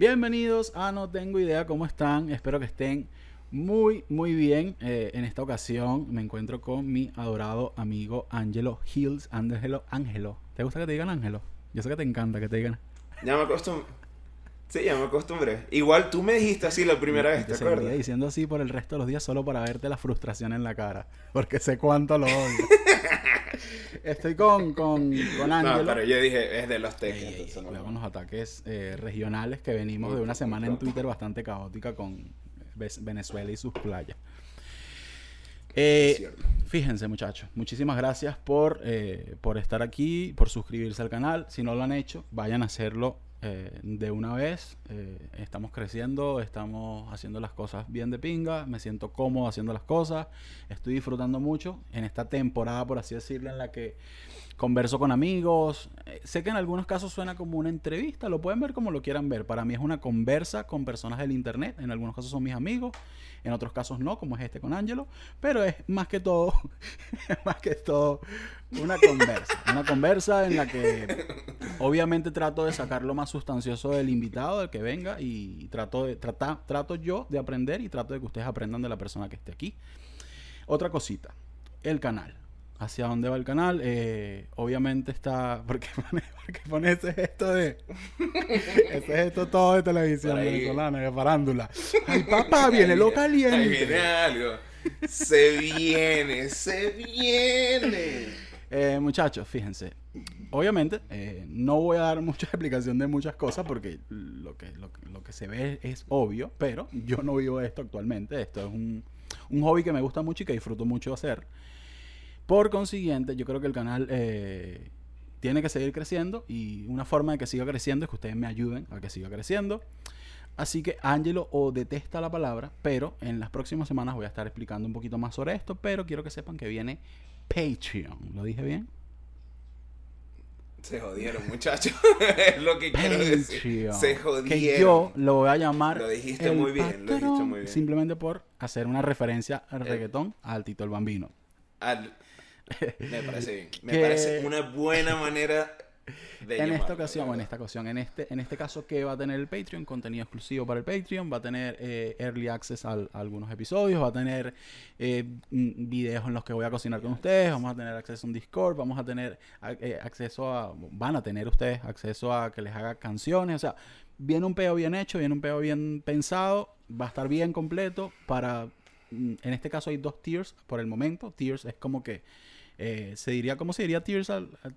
Bienvenidos a No Tengo Idea cómo están. Espero que estén muy, muy bien. Eh, en esta ocasión me encuentro con mi adorado amigo Angelo Hills. Angelo, Ángelo. ¿Te gusta que te digan Ángelo? Yo sé que te encanta que te digan. Ya me acostumbré. Sí, ya me acostumbré. Igual tú me dijiste así la primera vez, ¿te, te acuerdas? diciendo así por el resto de los días solo para verte la frustración en la cara. Porque sé cuánto lo odio. Estoy con, con, con Ángelo. No, pero yo dije, es de los no. cuidado con los ataques eh, regionales que venimos de una semana en Twitter bastante caótica con Venezuela y sus playas. Eh, fíjense muchachos, muchísimas gracias por, eh, por estar aquí, por suscribirse al canal. Si no lo han hecho, vayan a hacerlo eh, de una vez. Estamos creciendo, estamos haciendo las cosas bien de pinga, me siento cómodo haciendo las cosas, estoy disfrutando mucho en esta temporada, por así decirlo, en la que converso con amigos. Eh, sé que en algunos casos suena como una entrevista, lo pueden ver como lo quieran ver. Para mí es una conversa con personas del internet, en algunos casos son mis amigos, en otros casos no, como es este con Angelo, pero es más que todo, más que todo una conversa, una conversa en la que obviamente trato de sacar lo más sustancioso del invitado, del que venga y trato de tratar trato yo de aprender y trato de que ustedes aprendan de la persona que esté aquí. Otra cosita, el canal. ¿Hacia dónde va el canal? Eh, obviamente está. ¿Por qué pone, por qué pone ese gesto de.? Ese gesto todo de televisión ahí. venezolana, de farándula. ¡Ay, papá! Viene lo Ahí caliente. viene algo. Se viene, se viene. Eh, muchachos, fíjense. Obviamente, eh, no voy a dar mucha explicación de muchas cosas porque lo que, lo, que- lo que se ve es obvio, pero yo no vivo esto actualmente. Esto es un, un hobby que me gusta mucho y que disfruto mucho hacer. Por consiguiente, yo creo que el canal eh, tiene que seguir creciendo y una forma de que siga creciendo es que ustedes me ayuden a que siga creciendo. Así que Angelo o detesta la palabra, pero en las próximas semanas voy a estar explicando un poquito más sobre esto, pero quiero que sepan que viene Patreon. ¿Lo dije bien? Se jodieron, muchachos. es lo que quiero decir. Patreon. Se jodieron. Que yo lo voy a llamar. Lo dijiste el muy bien, lo dijiste muy bien. Simplemente por hacer una referencia al El- reggaetón al Tito el Bambino. Al- Me parece bien. Me Que- parece una buena manera de en esta ocasión, en esta ocasión, en este, en este caso, que va a tener el Patreon? Contenido exclusivo para el Patreon, va a tener eh, early access al- a algunos episodios, va a tener eh, videos en los que voy a cocinar con ustedes, vamos a tener acceso a un Discord, vamos a tener a- eh, acceso a, van a tener ustedes acceso a que les haga canciones, o sea, viene un peo bien hecho, viene un peo bien pensado, va a estar bien completo para, mm, en este caso hay dos tiers por el momento, tiers es como que eh, se diría, ¿cómo se diría tiers? al- al-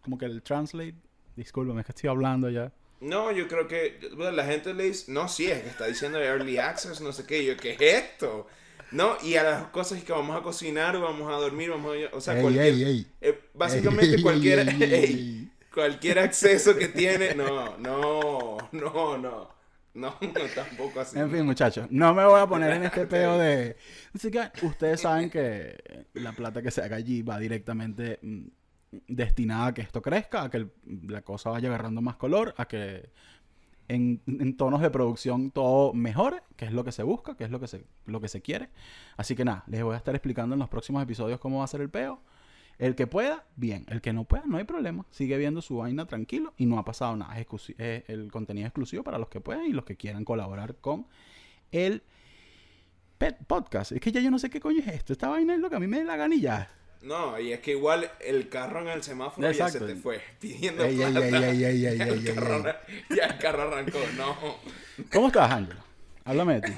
como que el translate. Discúlpame, es que estoy hablando ya. No, yo creo que bueno, la gente le dice, no, sí, es que está diciendo Early Access, no sé qué, yo, ¿qué es esto? No, y a las cosas que vamos a cocinar, vamos a dormir, vamos a... O sea, cualquier, eh, básicamente Ey, cualquier, ey, ey, ey, ey. cualquier acceso que tiene, no, no, no, no, no, tampoco así. En fin, muchachos, no me voy a poner en este peo de... Así que ustedes saben que la plata que se haga allí va directamente mm, destinada a que esto crezca, a que el- la cosa vaya agarrando más color, a que en, en tonos de producción todo mejore, que es lo que se busca, que es lo que se, lo que se quiere. Así que nada, les voy a estar explicando en los próximos episodios cómo va a ser el peo. El que pueda, bien. El que no pueda, no hay problema. Sigue viendo su vaina tranquilo y no ha pasado nada. Es, el contenido exclusivo para los que puedan y los que quieran colaborar con el Pet Podcast. Es que ya yo no sé qué coño es esto. Esta vaina es lo que a mí me dé la gana y ya. No, y es que igual el carro en el semáforo ya se te fue pidiendo Ey, plata. ey, ey, el carro, ya el carro arrancó, no. ¿Cómo estás, Ángelo? Háblame de ti.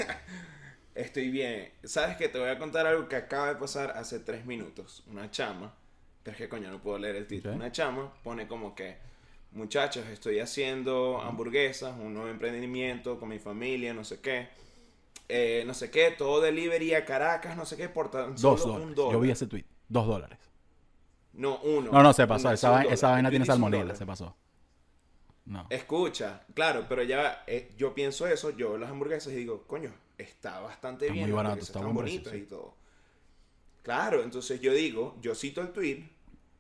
Estoy bien. ¿Sabes que Te voy a contar algo que acaba de pasar hace tres minutos. Una chama, pero es que coño, no puedo leer el título. Una chama pone como que, muchachos, estoy haciendo hamburguesas, un nuevo emprendimiento con mi familia, no sé qué. Eh, no sé qué, todo delivery a Caracas, no sé qué, por tan Dos dólares. un dólar. Yo vi ese tweet. Dos dólares. No, uno. No, no, se pasó. Esa, esa vaina tiene salmonela. Se pasó. No. Escucha, claro, pero ya eh, yo pienso eso, yo veo las hamburguesas y digo, coño, está bastante Está bien, muy barato, está bonitas sí. y todo. Claro, entonces yo digo, yo cito el tweet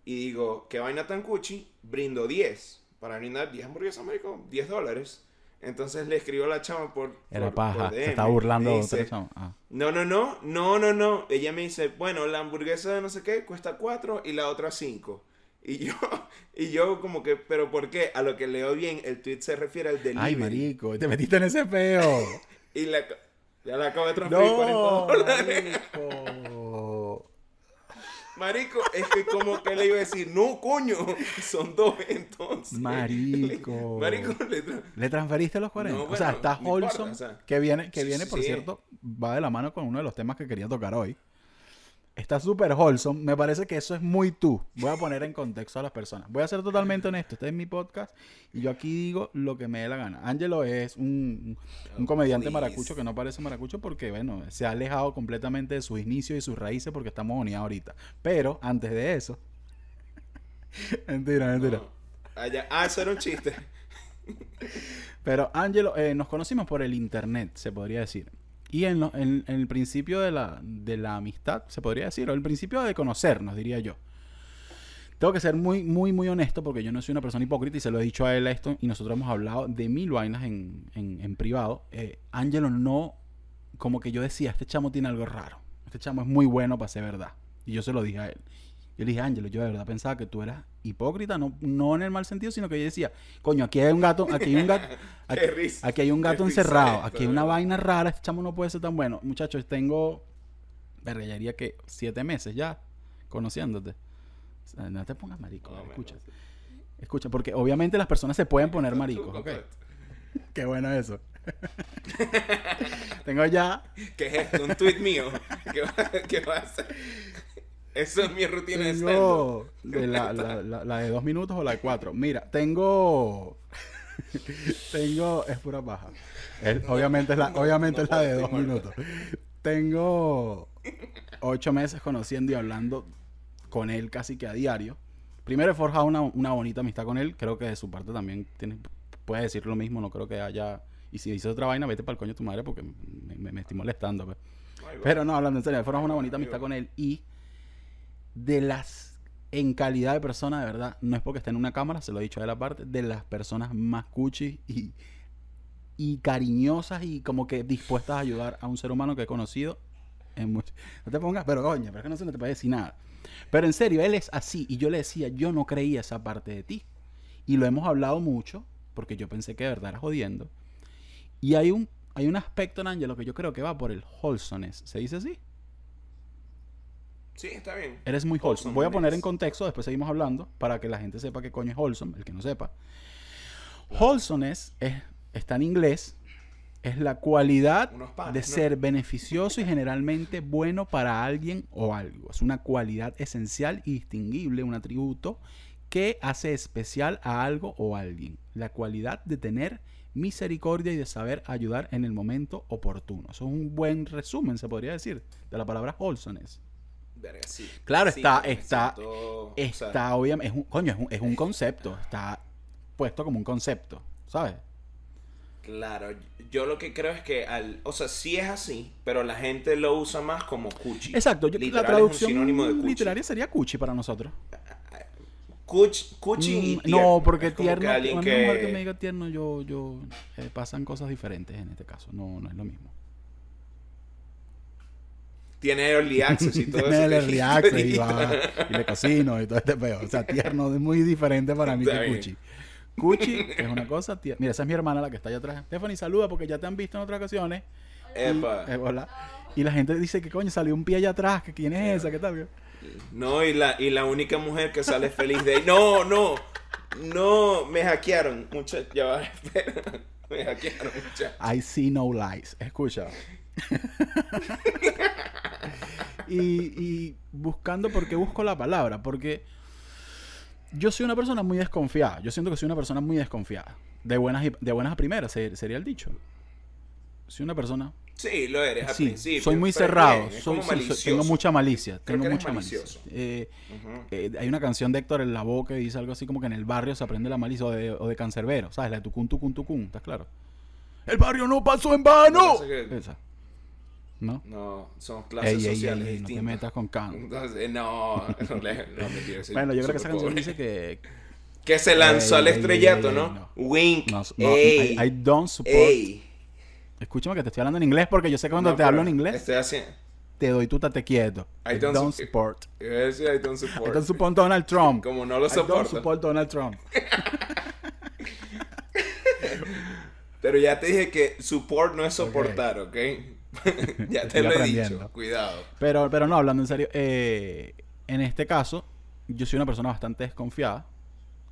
y digo, ¿qué vaina tan cuchi? Brindo 10. Para brindar 10 hamburguesas, marico, 10 dólares. Entonces le escribo a la chama por. Era paja. se está burlando de otra chama. Ah. No, no, no. No, no, no. Ella me dice, bueno, la hamburguesa de no sé qué cuesta 4 y la otra 5. Y yo, y yo como que, ¿pero por qué? A lo que leo bien, el tweet se refiere al delivery. Ay, marico, te metiste en ese peo. y la, ya la acabo de transferir no, 40 Marico. Marico, es que como que le iba a decir, no, coño, son dos entonces. Marico. Marico, le, transferiste los 40. o sea, está Holson, que viene, que viene, por cierto, va de la mano con uno de los temas que quería tocar hoy. Está súper wholesome. Me parece que eso es muy tú. Voy a poner en contexto a las personas. Voy a ser totalmente honesto. Este es mi podcast y yo aquí digo lo que me dé la gana. Angelo es un, un comediante maracucho que no parece maracucho porque, bueno, se ha alejado completamente de sus inicios y sus raíces porque estamos unidos ahorita. Pero antes de eso. mentira, mentira. Ah, eso era un chiste. Pero Angelo, eh, nos conocimos por el internet, se podría decir. Y en, en, el principio de la, de la amistad, se podría decir, o el principio de conocernos, diría yo. Tengo que ser muy, muy, muy honesto porque yo no soy una persona hipócrita y se lo he dicho a él esto y nosotros hemos hablado de mil vainas en, en, privado. Eh, Angelo no, como que yo decía, este chamo tiene algo raro. Este chamo es muy bueno para ser verdad. Y yo se lo dije a él. Yo le dije, Ángelo, yo de verdad pensaba que tú eras hipócrita, no, no en el mal sentido, sino que yo decía, coño, aquí hay un gato, aquí hay un gato, aquí, hay un gato encerrado, aquí hay una vaina rara, este chamo no puede ser tan bueno. Muchachos, tengo, verga, ya diría que siete meses ya conociéndote. no te pongas marico, escucha. Escucha, porque obviamente las personas se pueden poner maricos, ¿ok? Qué bueno eso. Tengo ya. ¿Qué es esto? ¿Un tweet mío? ¿Qué ¿Qué va a hacer? Esa es mi rutina tengo de la, la, de dos minutos o la de cuatro. Mira, tengo. tengo. Es pura baja. obviamente es la, obviamente es la de dos minutos. Tengo ocho meses conociendo y hablando con él casi que a diario. Primero he forjado una, una bonita amistad con él. Creo que de su parte también tiene, puede decir lo mismo. No creo que haya. Y si dices otra vaina, vete para el coño de tu madre porque me, me, estoy molestando. Pues. Pero no, hablando en serio, he forjado una bonita amistad con él y de las, en calidad de persona, de verdad, no es porque esté en una cámara, se lo he dicho de la parte, de las personas más cuchis y, y cariñosas y como que dispuestas a ayudar a un ser humano que he conocido. En no te pongas, pero coño, pero es que no se te puede decir nada. Pero en serio, él es así. Y yo le decía, yo no creía esa parte de ti. Y lo hemos hablado mucho, porque yo pensé que de verdad era jodiendo. Y hay un, hay un aspecto en Angelo que yo creo que va por el wholesomeness. ¿Se dice así? Sí, está bien. Eres muy wholesome. Voy a poner en contexto, después seguimos hablando, para que la gente sepa qué coño es wholesome, el que no sepa. Wholesomeness es, está en inglés, es la cualidad de ser beneficioso y generalmente bueno para alguien o algo. Es una cualidad esencial y distinguible, un atributo que hace especial a algo o alguien. La cualidad de tener misericordia y de saber ayudar en el momento oportuno. Eso es un buen resumen, se podría decir, de la palabra wholesomeness. Claro, está, está, está, obviamente, es un, coño, es un, concepto, está puesto como un concepto, ¿sabes? Claro, yo lo que creo es que al, o sea, sí es así, pero la gente lo usa más como cuchi. Exacto, la traducción literaria sería cuchi para nosotros. Cuchi, mm, No, porque tierno, que... mujer que me diga tierno, yo, yo, eh, pasan cosas diferentes en este caso, no, no es lo mismo tiene early access y todo eso. Tiene early access y, va, y le cocino y todo este peo. O sea, tierno es muy diferente para mí que Cuchi. Cuchi es una cosa Mira, esa es mi hermana la que está allá atrás. Stephanie, saluda porque ya te han visto en otras ocasiones. Epa. Y, eh, hola. Y la gente dice que coño, salió un pie allá atrás. que ¿Quién es esa? ¿Qué tal? No, y la, y la única mujer que sale feliz de ahí. No, no. No, me hackearon. Muchachos, ya va, espera. Me hackearon, muchachos. I see no lies. Escucha. y, buscando, ¿por qué busco la palabra? Porque yo soy una persona muy desconfiada. Yo siento que soy una persona muy desconfiada. De buenas, de buenas a primeras, sería el dicho. Soy una persona. Sí, lo eres al principio. Soy muy cerrado. tengo mucha malicia. tengo mucha malicia. Eh, eh, hay una canción de Héctor en la boca que dice algo así como que en el barrio se aprende la malicia o de, o de cancerbero. ¿Sabes? La de tucun, tucun, tucun. ¿Estás claro? El barrio no pasó en vano. Esa. ¿No? No, son clases sociales ey, No te metas con Khan. Entonces, no, no, le, no Bueno, yo creo que esa canción dice que... Que se lanzó al estrellato, ¿no? Wink. No, I, I, don't support... Escúchame que te estoy hablando en inglés porque yo sé que cuando te hablo en inglés... Estoy haciendo te doy tú te quieto. I don't, support. I don't support. I don't support Donald Trump. Como no lo soporto. I don't support Donald Trump. Pero ya te dije que support no es soportar, ¿ok? ya te lo he dicho. Cuidado. Pero, pero no, hablando en serio, eh, en este caso, yo soy una persona bastante desconfiada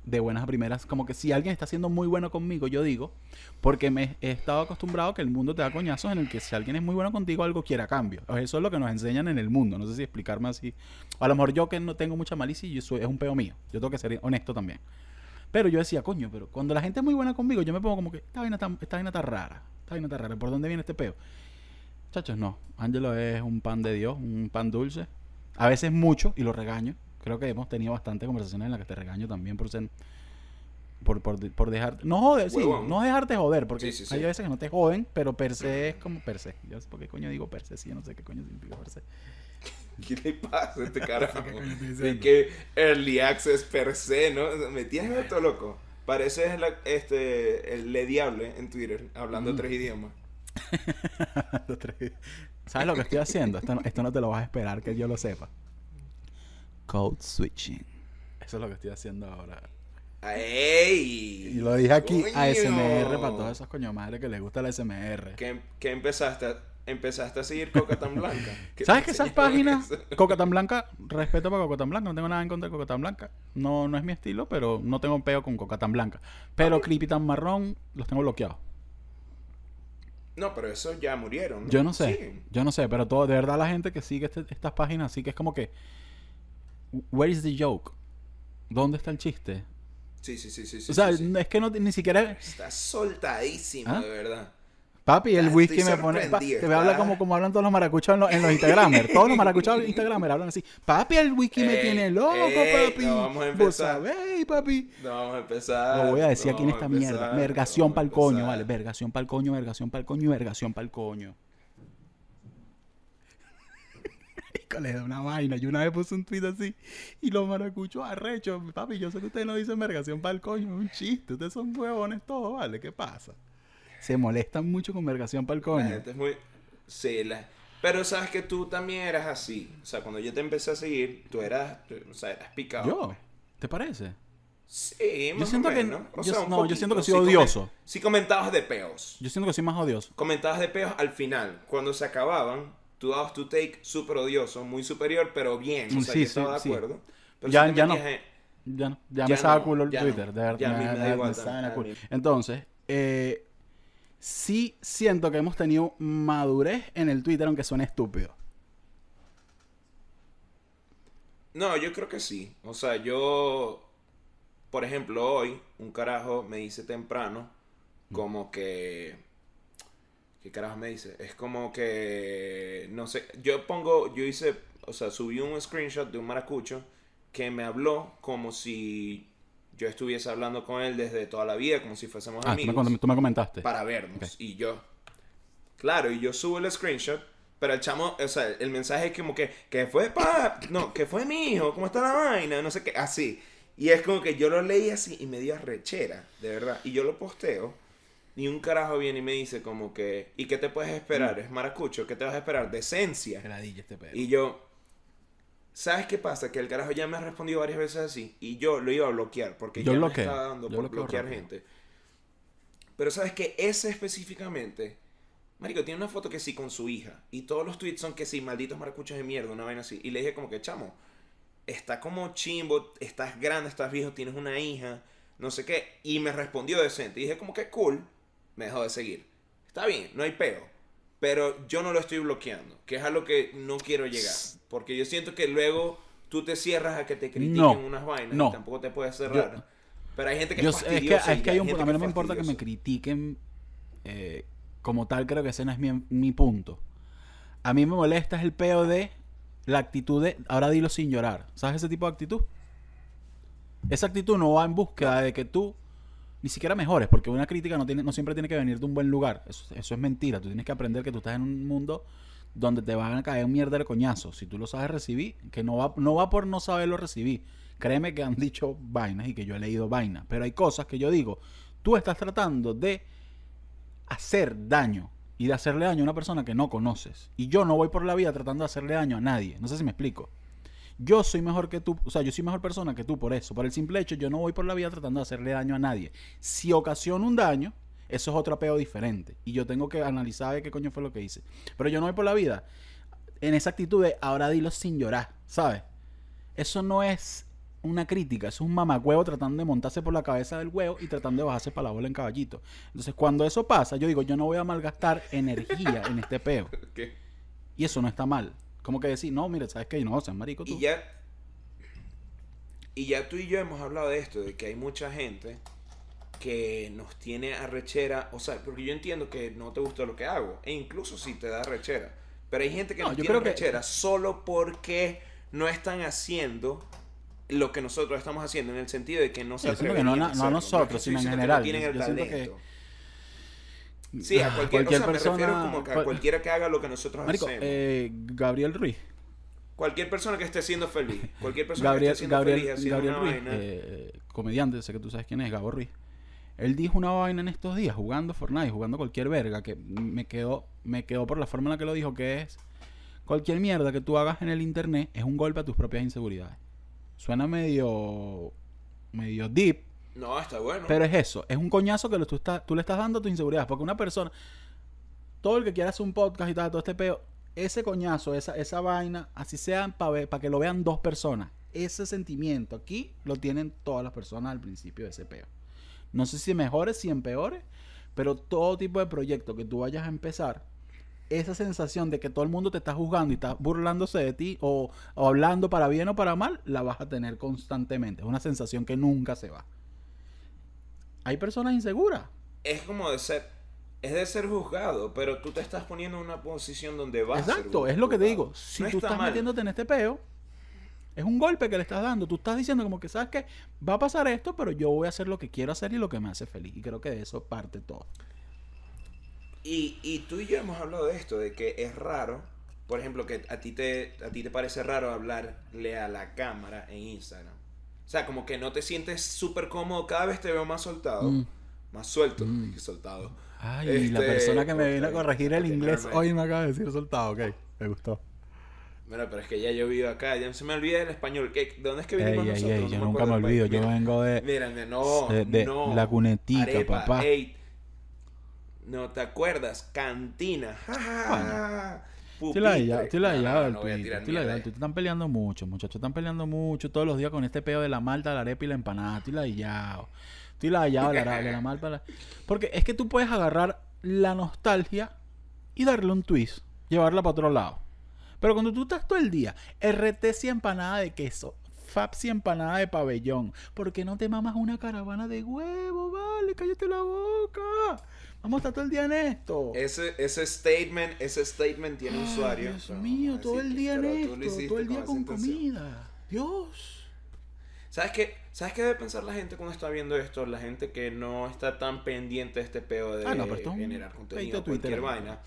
de buenas a primeras, como que si alguien está siendo muy bueno conmigo, yo digo, porque me he estado acostumbrado a que el mundo te da coñazos en el que si alguien es muy bueno contigo, algo quiere a cambio. Eso es lo que nos enseñan en el mundo. No sé si explicarme así. A lo mejor yo que no tengo mucha malicia y eso es un peo mío. Yo tengo que ser honesto también. Pero yo decía, coño, pero cuando la gente es muy buena conmigo, yo me pongo como que esta vaina está, esta vaina está rara. Esta vaina está rara. ¿Por dónde viene este peo? Muchachos, no. Ángelo es un pan de Dios, un pan dulce. A veces mucho y lo regaño. Creo que hemos tenido bastantes conversaciones en las que te regaño también por ser por, por, por dejar no joder sí no dejarte joder porque hay veces que no te joden pero per se es como per se yo sé por qué coño digo per se sí yo no sé qué coño significa per se ¿Qué le pasa a este carajo? de que early access per se, ¿no? Me tienes todo loco. Pareces este, el Le Diable en Twitter, hablando tres idiomas. ¿Sabes lo que estoy haciendo? Esto no, esto no te lo vas a esperar que yo lo sepa. Code switching. Eso es lo que estoy haciendo ahora. ¡Ey! Y lo dije aquí a SMR para todos esos coño madre que les gusta la SMR. ¿Qué, qué empezaste? ¿Empezaste a seguir Coca tan Blanca? ¿Sabes que esas páginas, Coca tan Blanca, respeto para Coca tan Blanca, no tengo nada en contra de Coca tan Blanca. No, no es mi estilo, pero no tengo un peo con Coca tan Blanca. Pero Creepy tan Marrón los tengo bloqueados. No, pero esos ya murieron. Yo no sé. Yo no sé, pero todo, de verdad la gente que sigue este, estas páginas, sí que es como que. Where is the joke? ¿Dónde está el chiste? Sí, sí, sí, sí. O sea, es que no, ni siquiera... Está soltadísimo, ¿Ah? de verdad. Papi, el whisky me pone. te me habla como, como hablan todos los maracuchos en, los, en los Instagramers. todos los maracuchos en Instagramer hablan así. Papi, el whisky me tiene loco, papi. No vamos a empezar. ¿Vos papi? No vamos a empezar. Lo voy a decir aquí en esta mierda. Vergación pa'l coño, vale. Vergación pa'l coño, vergación pa'l coño y vergación pa'l coño. le da una vaina. Yo una vez puse un tweet así y los maracuchos arrechos. Papi, yo sé que ustedes no dicen vergación para el coño, es un chiste. Ustedes son huevones todos, ¿vale? ¿Qué pasa? Se molestan mucho con vergación para el coño. es muy... Sí, Pero sabes que tú también eras así. O sea, cuando yo te empecé a seguir, tú eras, o sea, eras picado. ¿Yo? ¿Te parece? Sí, más yo siento o menos. que yo, no, yo siento que soy odioso. Si comentabas de peos. Yo siento que soy más odioso. Comentabas de peos al final, cuando se acababan, tú dabas tu take súper odioso, muy superior, pero bien. O sea, sí, estaba de acuerdo. ya, ya, no, ya no. Ya, me estaba culo el Twitter. de verdad, ya me, me, me, Entonces, eh, sí siento que hemos tenido madurez en el Twitter, aunque suene estúpido. No, yo creo que sí. O sea, yo, por ejemplo, hoy, un carajo me dice temprano, como que ¿Qué carajo me dice? Es como que, no sé, yo pongo, yo hice, o sea, subí un screenshot de un maracucho que me habló como si yo estuviese hablando con él desde toda la vida, como si fuésemos amigos. Ah, tú me comentaste. Para vernos. Y yo, claro, y yo subo el screenshot, pero el chamo, o sea, el mensaje es como que, que fue, pa, no, que fue mi hijo, ¿cómo está la vaina? No sé qué, así. Y es como que yo lo leí así y me dio rechera, de verdad. Y yo lo posteo ni un carajo viene y me dice como que, ¿y qué te puedes esperar? Mm. Es maracucho, ¿qué te vas a esperar? Decencia. Este y yo, ¿sabes qué pasa? Que el carajo ya me ha respondido varias veces así y yo lo iba a bloquear porque yo ya me estaba dando por bloquear gente. Pero ¿sabes que Ese específicamente, Marico, tiene una foto que sí con su hija y todos los tweets son que sí, malditos maracuchos de mierda, una vaina así. Y le dije como que, chamo, está como chimbo, estás grande, estás viejo, tienes una hija, no sé qué. Y me respondió decente. Y dije como que cool me dejó de seguir. Está bien, no hay peo. Pero yo no lo estoy bloqueando, que es a lo que no quiero llegar. Porque yo siento que luego tú te cierras a que te critiquen unas vainas y tampoco te puedes cerrar. pero hay gente que es, es que, es que hay un A mí no me importa que me critiquen eh, como tal, creo que ese no es mi, mi punto. A mí me molesta es el peo de la actitud de ahora dilo sin llorar. ¿Sabes ese tipo de actitud? Esa actitud no va en búsqueda de que tú ni siquiera mejores, porque una crítica no, tiene, no siempre tiene que venir de un buen lugar. Eso, es mentira. Tú tienes que aprender que tú estás en un mundo donde te van a caer un mierda de coñazo. Si tú lo sabes recibir, que no va, no va por no saberlo recibir. Créeme que han dicho vainas y que yo he leído vainas. Pero hay cosas que yo digo, tú estás tratando de hacer daño y de hacerle daño a una persona que no conoces. Y yo no voy por la vida tratando de hacerle daño a nadie. No sé si me explico. Yo soy mejor que tú, o sea, yo soy mejor persona que tú por eso. Por el simple hecho, yo no voy por la vida tratando de hacerle daño a nadie. Si ocasiona un daño, eso es otro apego diferente. Y yo tengo que analizar qué coño fue lo que hice. Pero yo no voy por la vida en esa actitud de ahora dilo sin llorar, ¿sabes? Eso no es una crítica, es un mamacuevo tratando de montarse por la cabeza del huevo y tratando de bajarse para la bola en caballito. Entonces, cuando eso pasa, yo digo, yo no voy a malgastar energía en este peo. Y eso no está mal. Como que decir, no, mire, ¿sabes qué? No, seas marico tú. Y ya, y ya tú y yo hemos hablado de esto, de que hay mucha gente que nos tiene arrechera, o sea, porque yo entiendo que no te gusta lo que hago, e incluso si te da arrechera, pero hay gente que no, nos tiene arrechera solo porque no están haciendo lo que nosotros estamos haciendo, en el sentido de que no se atreven no, no, nosotros, sino en general. tienen el talento. Sí, a cualquier, persona. Me refiero como a cualquiera que haga lo que nosotros hacemos. Eh, Gabriel Ruiz. Cualquier persona que esté siendo feliz. Cualquier persona que esté siendo Gabriel, feliz haciendo Gabriel Ruiz, eh, comediante, sé que tú sabes quién es, Gabo Ruiz. Él dijo una vaina en estos días jugando Fortnite, jugando cualquier verga, que me quedó, me quedó por la forma en la que lo dijo, que es cualquier mierda que tú hagas en el internet es un golpe a tus propias inseguridades. Suena medio medio deep. No, está bueno. Pero es eso, es un coñazo que tú, estás, tú le estás dando tu inseguridad. Porque una persona, todo el que quiera hacer un podcast y tal, todo este peo, ese coñazo, esa, esa vaina, así sea para que lo vean dos personas. Ese sentimiento aquí lo tienen todas las personas al principio de ese peo. No sé si mejores, si empeores, pero todo tipo de proyecto que tú vayas a empezar, esa sensación de que todo el mundo te está juzgando y está burlándose de ti o, hablando para bien o para mal, la vas a tener constantemente. Es una sensación que nunca se va. Hay personas inseguras. Es como de ser, es de ser juzgado, pero tú te estás poniendo en una posición donde vas Exacto, es lo que te digo. Si tú estás metiéndote en este peo, es un golpe que le estás dando. Tú estás diciendo como que sabes que va a pasar esto, pero yo voy a hacer lo que quiero hacer y lo que me hace feliz. Y creo que de eso parte todo. Y, y tú y yo hemos hablado de esto, de que es raro, por ejemplo, que a ti te, a ti te parece raro hablarle a la cámara en Instagram. O sea, como que no te sientes súper cómodo, cada vez te veo más soltado, mm. más suelto, mm. soltado. Ay, la este, persona que me vino a corregir el inglés hoy me acaba de decir soltado, ok, me gustó. Bueno, pero es que ya yo vivo acá, ya no se me olvida el español. ¿Qué, ¿De dónde es que vinimos nosotros? yo nunca me olvido, yo vengo de. Mírame, no, de, no. La cunetica, papá. no te acuerdas, cantina. Ya, estoy la ya, la Te están peleando mucho, muchachos. Están peleando mucho todos los días con este peo de la malta, la arepa y la empanada. Estoy la ya. Estoy la ya, la, la, la malta. Porque es que tú puedes agarrar la nostalgia y darle un twist, llevarla para otro lado. Pero cuando tú estás todo el día, RT y empanada de queso, Faps y empanada de pabellón, ¿por qué no te mamas una caravana de huevo? Vale, cállate la boca. Vamos a estar todo el día en esto. Ese, ese statement, ese statement tiene usuario. Dios mío, todo el día en esto, todo el día con comida. Dios. ¿Sabes qué? ¿Sabes qué debe pensar la gente cuando está viendo esto? La gente que no está tan pendiente de este peo de ah, generar contenido, cualquier vaina.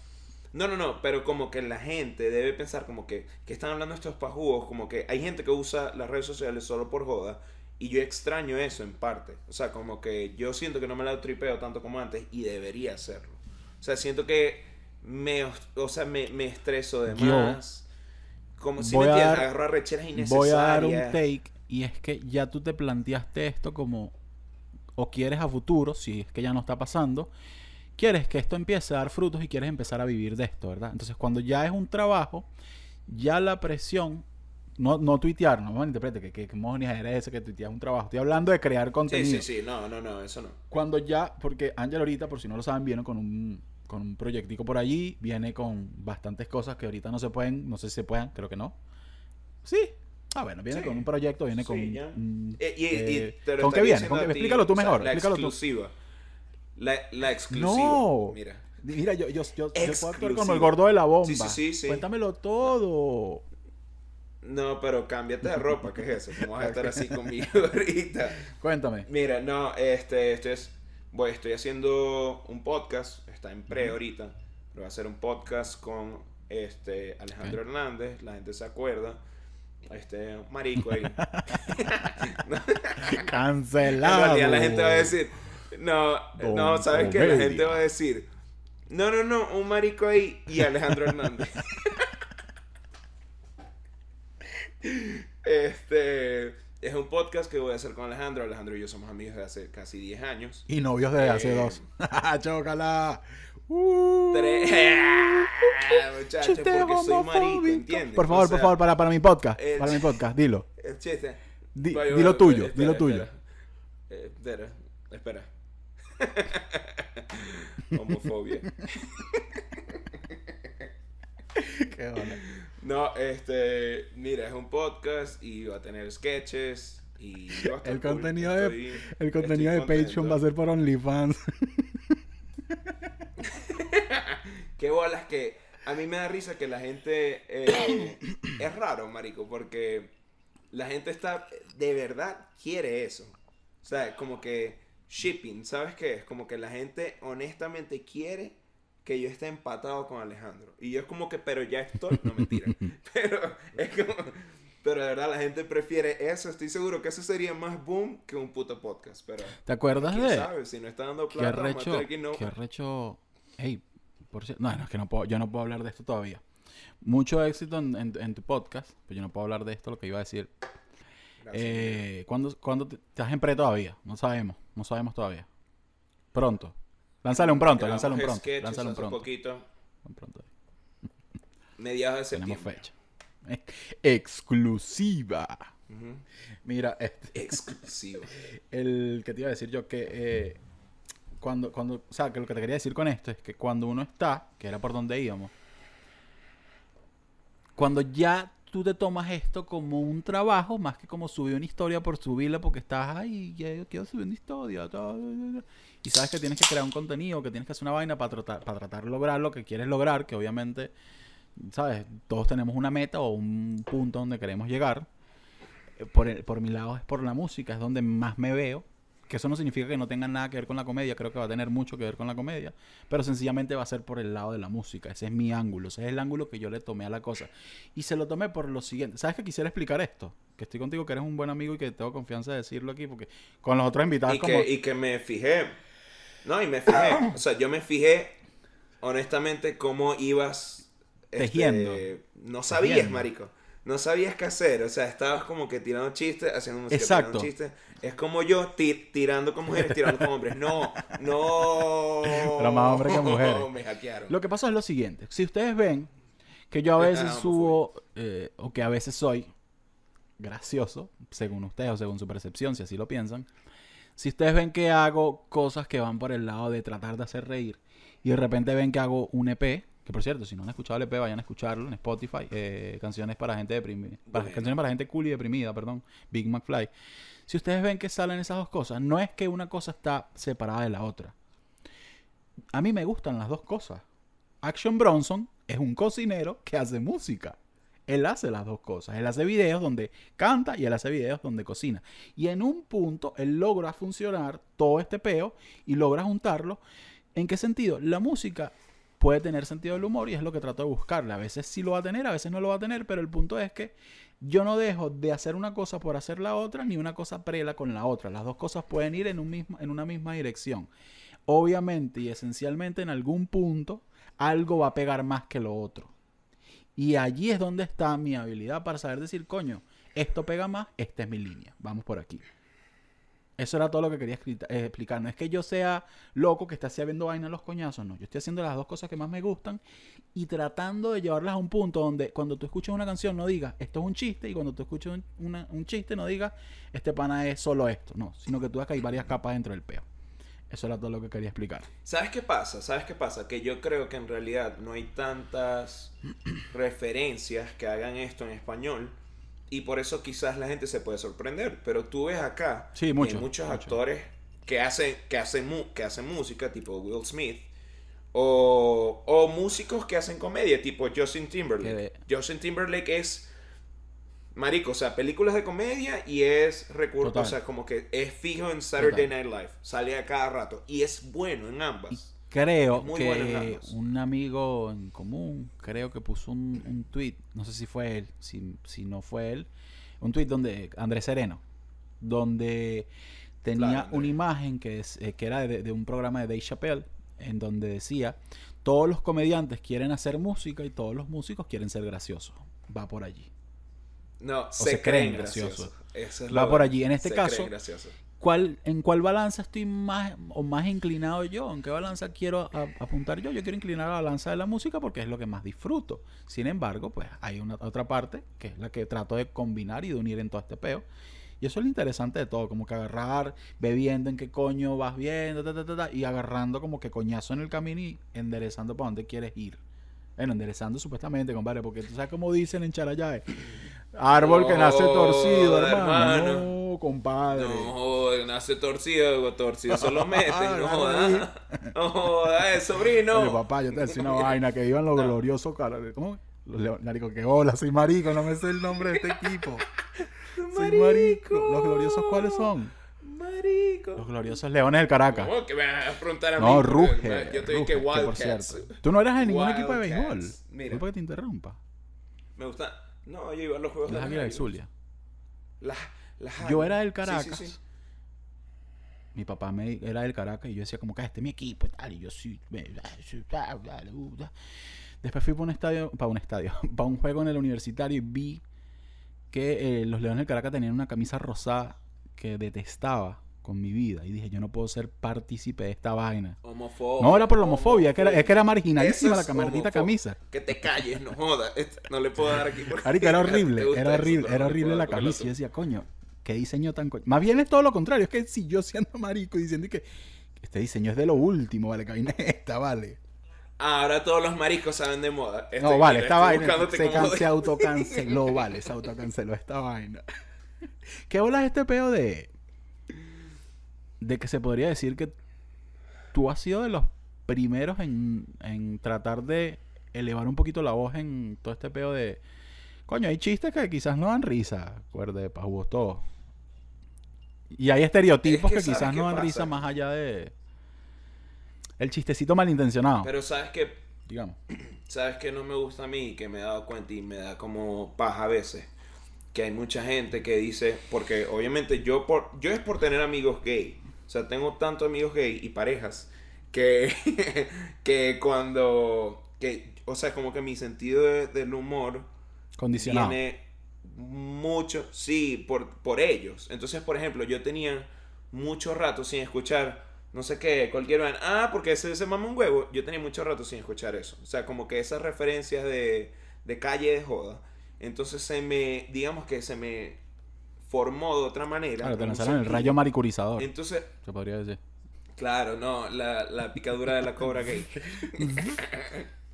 No, no, no, pero como que la gente debe pensar como que, que están hablando estos pajugos, como que hay gente que usa las redes sociales solo por joda, y yo extraño eso en parte. O sea, como que yo siento que no me la tripeo tanto como antes y debería hacerlo. O sea, siento que me, o sea, me, me estreso de más. Como si me entiendes, agarro a recheras innecesarias. Voy a dar un take y es que ya tú te planteaste esto como o quieres a futuro, si es que ya no está pasando, quieres que esto empiece a dar frutos y quieres empezar a vivir de esto, ¿verdad? Entonces, cuando ya es un trabajo, ya la presión, no, no tuitear, no me interprete que, que, que eres ese que tuiteas un trabajo. Estoy hablando de crear contenido. Sí, sí, sí, no, no, no, eso no. Cuando ya, porque Ángel ahorita, por si no lo saben, viene con un, con un proyectico por allí, viene con bastantes cosas que ahorita no se pueden, no sé si se puedan, creo que no. Sí, Ah, bueno, viene con un proyecto, viene con. Eh, y, eh, ¿Con qué viene? explícalo tú mejor. la explícalo exclusiva. La, la exclusiva. No. Mira. Mira, yo, yo, yo, yo puedo actuar como el gordo de la bomba. Sí, sí, sí, Cuéntamelo todo. No, pero cámbiate de ropa, ¿qué es eso? Vamos a estar así conmigo ahorita. Cuéntame. Mira, no, este, este es, estoy haciendo un podcast, está en pre ahorita, pero va a ser un podcast con este, Alejandro Hernández, la gente se acuerda. Este, marico ahí. Cancelado. la gente va a decir, no, no, ¿sabes qué? La gente va a decir, no, no, no, un marico ahí y Alejandro Hernández. Este es un podcast que voy a hacer con Alejandro. Alejandro y yo somos amigos desde hace casi 10 años. Y novios desde hace eh, dos. ¡Chócala! Uh, Tres. Muchachos, porque soy marico, ¿entiendes? Por favor, por favor, para, para mi podcast. para mi podcast, dilo. El chiste. dilo tuyo, dilo tuyo. Espera, espera. Homofobia. Qué bueno. No, este, mira, es un podcast y va a tener sketches y el contenido de el contenido de Patreon va a ser por OnlyFans. Qué bolas que a mí me da risa que la gente eh, es raro, marico, porque la gente está de verdad quiere eso. O sea, como que shipping, ¿sabes qué es? Como que la gente honestamente quiere que yo esté empatado con Alejandro. Y yo es como que, pero ya estoy, no mentira. pero es como, pero de verdad la gente prefiere eso. Estoy seguro que eso sería más boom que un puto podcast. Pero, ¿Te acuerdas de? Sabe? Si no está dando plata, ¿Qué arrecho? No... ¿Qué arrecho? Hey, por cierto, no, no, es que no puedo, yo no puedo hablar de esto todavía. Mucho éxito en, en, tu podcast, pero yo no puedo hablar de esto, lo que iba a decir. Eh, ¿cuándo, ¿Cuándo estás en pre todavía? No sabemos, no sabemos todavía. Pronto. Lánzale un pronto, lánzale un pronto. Lánzale un pronto. poquito. Un pronto. Mediados de septiembre. Tenemos fecha. Exclusiva. Mira, este, exclusiva. el que te iba a decir yo que eh, cuando, cuando, o sea, que lo que te quería decir con esto es que cuando uno está, que era por donde íbamos, cuando ya tú te tomas esto como un trabajo, más que como subir una historia por subirla porque estás ahí, yo quiero subir una historia, y sabes que tienes que crear un contenido, que tienes que hacer una vaina para tratar, para tratar de lograr lo que quieres lograr, que obviamente, sabes, todos tenemos una meta o un punto donde queremos llegar. Eh, por, por mi lado es por la música, es donde más me veo. Que eso no significa que no tenga nada que ver con la comedia, creo que va a tener mucho que ver con la comedia, pero sencillamente va a ser por el lado de la música, ese es mi ángulo, ese es el ángulo que yo le tomé a la cosa. Y se lo tomé por lo siguiente, ¿sabes que quisiera explicar esto? Que estoy contigo, que eres un buen amigo y que tengo confianza de decirlo aquí, porque con los otros invitados... Y, que, y que me fijé, no, y me fijé. O sea, yo me fijé, honestamente, cómo ibas. Este, Tejiendo. no sabías, marico. No sabías qué hacer. O sea, estabas como que tirando chistes, haciendo música, Exacto. chistes. Es como yo tirando con mujeres, tirando con hombres. No, no. Pero más hombres que mujeres. me hackearon. Lo que pasa es lo siguiente. Si ustedes ven que yo a veces subo, eh, o que a veces soy gracioso, según ustedes o según su percepción, si así lo piensan, si ustedes ven que hago cosas que van por el lado de tratar de hacer reír y de repente ven que hago un EP, que por cierto, si no han escuchado el EP, vayan a escucharlo en Spotify, eh, canciones para gente deprimida, canciones para gente cool y deprimida, perdón, Big McFly. Si ustedes ven que salen esas dos cosas, no es que una cosa está separada de la otra. A mí me gustan las dos cosas. Action Bronson es un cocinero que hace música. Él hace las dos cosas. Él hace videos donde canta y él hace videos donde cocina. Y en un punto él logra funcionar todo este peo y logra juntarlo. ¿En qué sentido? La música puede tener sentido del humor y es lo que trato de buscarle. A veces sí lo va a tener, a veces no lo va a tener, pero el punto es que yo no dejo de hacer una cosa por hacer la otra, ni una cosa prela con la otra. Las dos cosas pueden ir en, un en una misma dirección. Obviamente y esencialmente en algún punto algo va a pegar más que lo otro. Y allí es donde está mi habilidad para saber decir, coño, esto pega más, esta es mi línea. Vamos por aquí. Eso era todo lo que quería eh, explicar. No es que yo sea loco que esté haciendo vaina los coñazos, no. Yo estoy haciendo las dos cosas que más me gustan y tratando de llevarlas a un punto donde cuando tú escuchas una canción no digas esto es un chiste y cuando tú escuchas un, un chiste no digas este pana es solo esto, no. Sino que tú ves que hay varias capas dentro del peo. Eso era todo lo que quería explicar. ¿Sabes qué pasa? ¿Sabes qué pasa? Que yo creo que en realidad no hay tantas referencias que hagan esto en español y por eso quizás la gente se puede sorprender. Pero tú ves acá sí, mucho, muchos actores que hacen, que, hacen que hacen música, tipo Will Smith, o, o músicos que hacen comedia, tipo Justin Timberlake. Justin Timberlake es Marico, o sea, películas de comedia y es recurso, o sea, como que es fijo en Saturday Night Live. Sale a cada rato y es bueno en ambas. Creo que un amigo en común, creo que puso un, un tweet, no sé si fue él, si, si no fue él, un tweet donde Andrés Sereno, donde tenía una imagen que, es, eh, que era de, un programa de Dave Chappelle, en donde decía, todos los comediantes quieren hacer música y todos los músicos quieren ser graciosos. Va por allí. No, se, creen, graciosos. Va por allí. En este caso, ¿cuál, ¿en cuál balanza estoy más o más inclinado yo? ¿En qué balanza quiero apuntar yo? Yo quiero inclinar a la balanza de la música porque es lo que más disfruto. Sin embargo, pues hay una otra parte que es la que trato de combinar y de unir en todo este peo. Y eso es lo interesante de todo, como que agarrar, bebiendo en qué coño vas viendo, y agarrando como que coñazo en el camino y enderezando para dónde quieres ir. Bueno, enderezando supuestamente, compadre, porque tú sabes cómo dicen en Charayae. Árbol que nace torcido, hermano. No, compadre. No, nace torcido, torcido solo mete, no jodas. No jodas, sobrino. Oye, papá, yo te decía una vaina, que iban los gloriosos, ¿cómo? Los marico, que hola, soy marico, no me sé el nombre de este equipo. soy marico. ¿Los gloriosos cuáles son? Marico. Los gloriosos Leones del Caracas. No, que me vas a preguntar a no, mí. Ruge. Yo estoy que Wildcats. Tú no eras en ningún equipo de béisbol. Mira. ¿Por qué te interrumpa? Me gusta. No, yo iba a los juegos las de la Zulia. Las, yo era del Caracas. Sí, sí, sí. Mi papá me, era del Caracas y yo decía como que ah, este es mi equipo y tal. Y yo sí. Después fui para un estadio, para un estadio, para un juego en el universitario y vi que eh, los Leones del Caracas tenían una camisa rosada que detestaba con mi vida. Y dije, yo no puedo ser partícipe de esta vaina. Homofobia. No, era por la homofobia, que era, es que era marginalísima la camardita camisa. Que te calles, no jodas. No le puedo dar aquí. Porque era horrible, era horrible, era horrible la camisa. Y yo decía, coño, qué diseño tan coño. Más bien es todo lo contrario, es que si yo siendo marico diciendo que este diseño es de lo último, vale, que esta, vale. Ahora todos los mariscos saben de moda. no, vale, esta vaina se, se autocanceló, vale, se autocanceló esta vaina. ¿Qué bolas este peo de de que se podría decir que tú has sido de los primeros en, en tratar de elevar un poquito la voz en todo este peo de coño, hay chistes que quizás no dan risa, acuerde, pa' todo. Y hay estereotipos que, quizás no dan risa más allá de el chistecito malintencionado. Pero sabes que. Digamos. Sabes que no me gusta a mí, que me he dado cuenta y me da como paja a veces. Que hay mucha gente que dice. Porque obviamente yo por yo es por tener amigos gay. O sea, tengo tantos amigos gay y parejas. Que. que cuando. Que, o sea, como que mi sentido del humor. Condicionado. Tiene mucho. Sí, por, por ellos. Entonces, por ejemplo, yo tenía mucho rato sin escuchar no sé qué, cualquier van, ah, porque ese se mama un huevo. Yo tenía mucho rato sin escuchar eso. O sea, como que esas referencias de, de calle de joda. Entonces se me, digamos que se me formó de otra manera. Claro, te lanzaron el rayo maricurizador. Entonces. Se podría decir. Claro, no, la, la picadura de la cobra gay.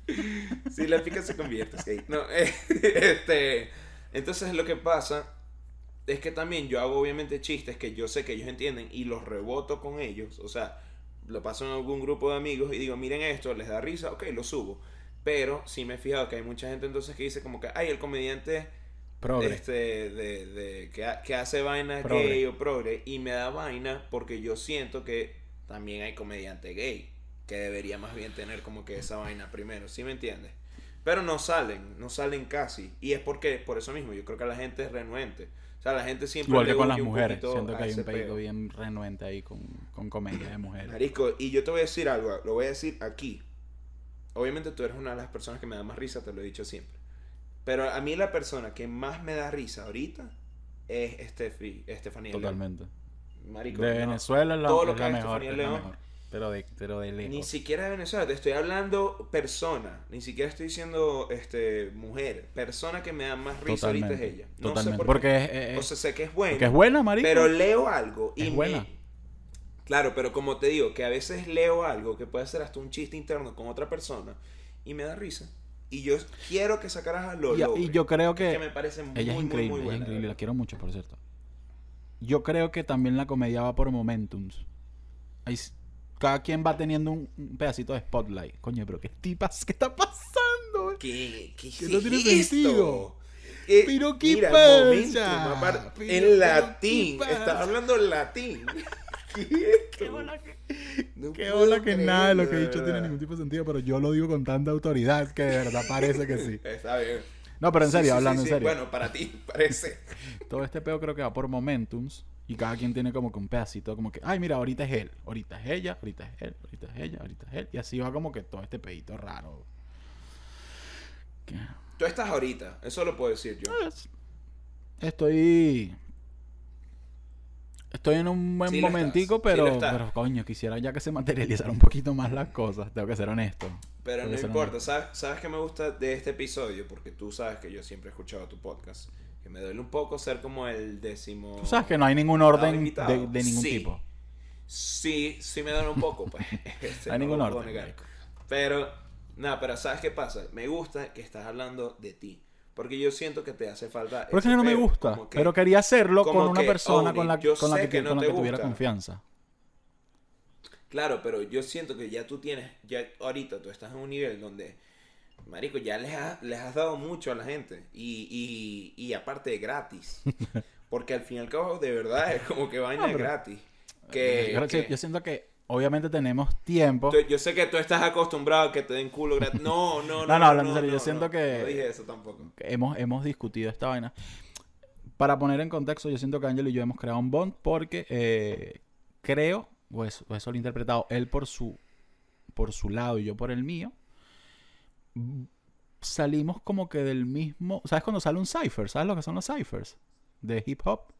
si la pica se convierte, es gay. No, este. Entonces lo que pasa es que también yo hago obviamente chistes que yo sé que ellos entienden y los reboto con ellos. O sea, lo paso en algún grupo de amigos y digo, miren esto, les da risa, ok, lo subo. Pero sí me he fijado que hay mucha gente entonces que dice como que, ay, el comediante Este, de, de, que, hace vaina gay o progre. Y me da vaina porque yo siento que también hay comediante gay. Que debería más bien tener como que esa vaina primero. ¿Sí me entiendes? Pero no salen, no salen casi. Y es porque, por eso mismo, yo creo que la gente es renuente. O sea, la gente siempre. Igual que con las mujeres. Siento que hay un pedido bien renuente ahí con, con comedia de mujeres. Marisco, y yo te voy a decir algo, lo voy a decir aquí. Obviamente tú eres una de las personas que me da más risa, te lo he dicho siempre. Pero a mí la persona que más me da risa ahorita es Estefi, Estefanía Totalmente. Marico, de Venezuela la, todo lo que es mejor, es la mejor. Pero de, pero de lejos. Ni siquiera de Venezuela, te estoy hablando persona. Ni siquiera estoy diciendo este, mujer. Persona que me da más risa ahorita es ella. No Totalmente. sé por porque o sea, sé que es buena. Que es buena, marico. Pero leo algo y es buena. Claro, pero como te digo, que a veces leo algo que puede ser hasta un chiste interno con otra persona y me da risa. Y yo quiero que sacaras a lo y, y yo creo que, que me parece muy, ella es increíble, ella es increíble, la quiero mucho, por cierto. Yo creo que también la comedia va por momentums. Hay, cada quien va teniendo un, pedacito de spotlight. Coño, pero qué tipas, ¿qué está pasando? ¿Qué, qué, no tiene sentido. Eh, pero qué pasa. en latín. Está hablando latín. Qué bola que, qué bola que nada de lo que he dicho tiene ningún tipo de sentido, pero yo lo digo con tanta autoridad que de verdad parece que sí. Está bien. No, pero en serio, hablando en serio. Bueno, para ti parece. Todo este peo creo que va por momentums y cada quien tiene como que un pedacito, como que, ay, mira, ahorita es él, ahorita es ella, ahorita es él, ahorita es ella, ahorita es él. Y así va como que todo este pedito raro. Tú estás ahorita, eso lo puedo decir yo. Estoy Estoy en un buen momentico, pero, pero coño, quisiera ya que se materializara un poquito más las cosas, tengo que ser honesto. Pero no importa, ¿sabes, ¿sabes qué me gusta de este episodio? Porque tú sabes que yo siempre he escuchado tu podcast. Que me duele un poco ser como el décimo. Tú sabes que no hay ningún orden de, ningún tipo. Sí, sí me duele un poco, pues. Este, no hay ningún orden. Pero, nada, pero ¿sabes qué pasa? Me gusta que estás hablando de ti. Porque yo siento que te hace falta. Porque no me gusta. pero quería hacerlo con una persona con la, con la que, con la que tuviera confianza. Claro, pero yo siento que ya tú tienes, ya ahorita tú estás en un nivel donde, marico, ya les, les has dado mucho a la gente. Y, y, y aparte gratis. Porque al fin y al cabo, de verdad, es como que vaina gratis. Que, yo siento que obviamente tenemos tiempo. Yo sé que tú estás acostumbrado a que te den culo gratis. No, no, no. no, no, hablando en serio, yo siento que. No dije eso tampoco. Hemos, hemos discutido esta vaina. Para poner en contexto, yo siento que Ángel y yo hemos creado un bond porque eh, creo, o eso, eso lo he interpretado, él por su, por su lado y yo por el mío. Salimos como que del mismo. ¿Sabes cuando sale un cipher? ¿Sabes lo que son los ciphers? De hip hop.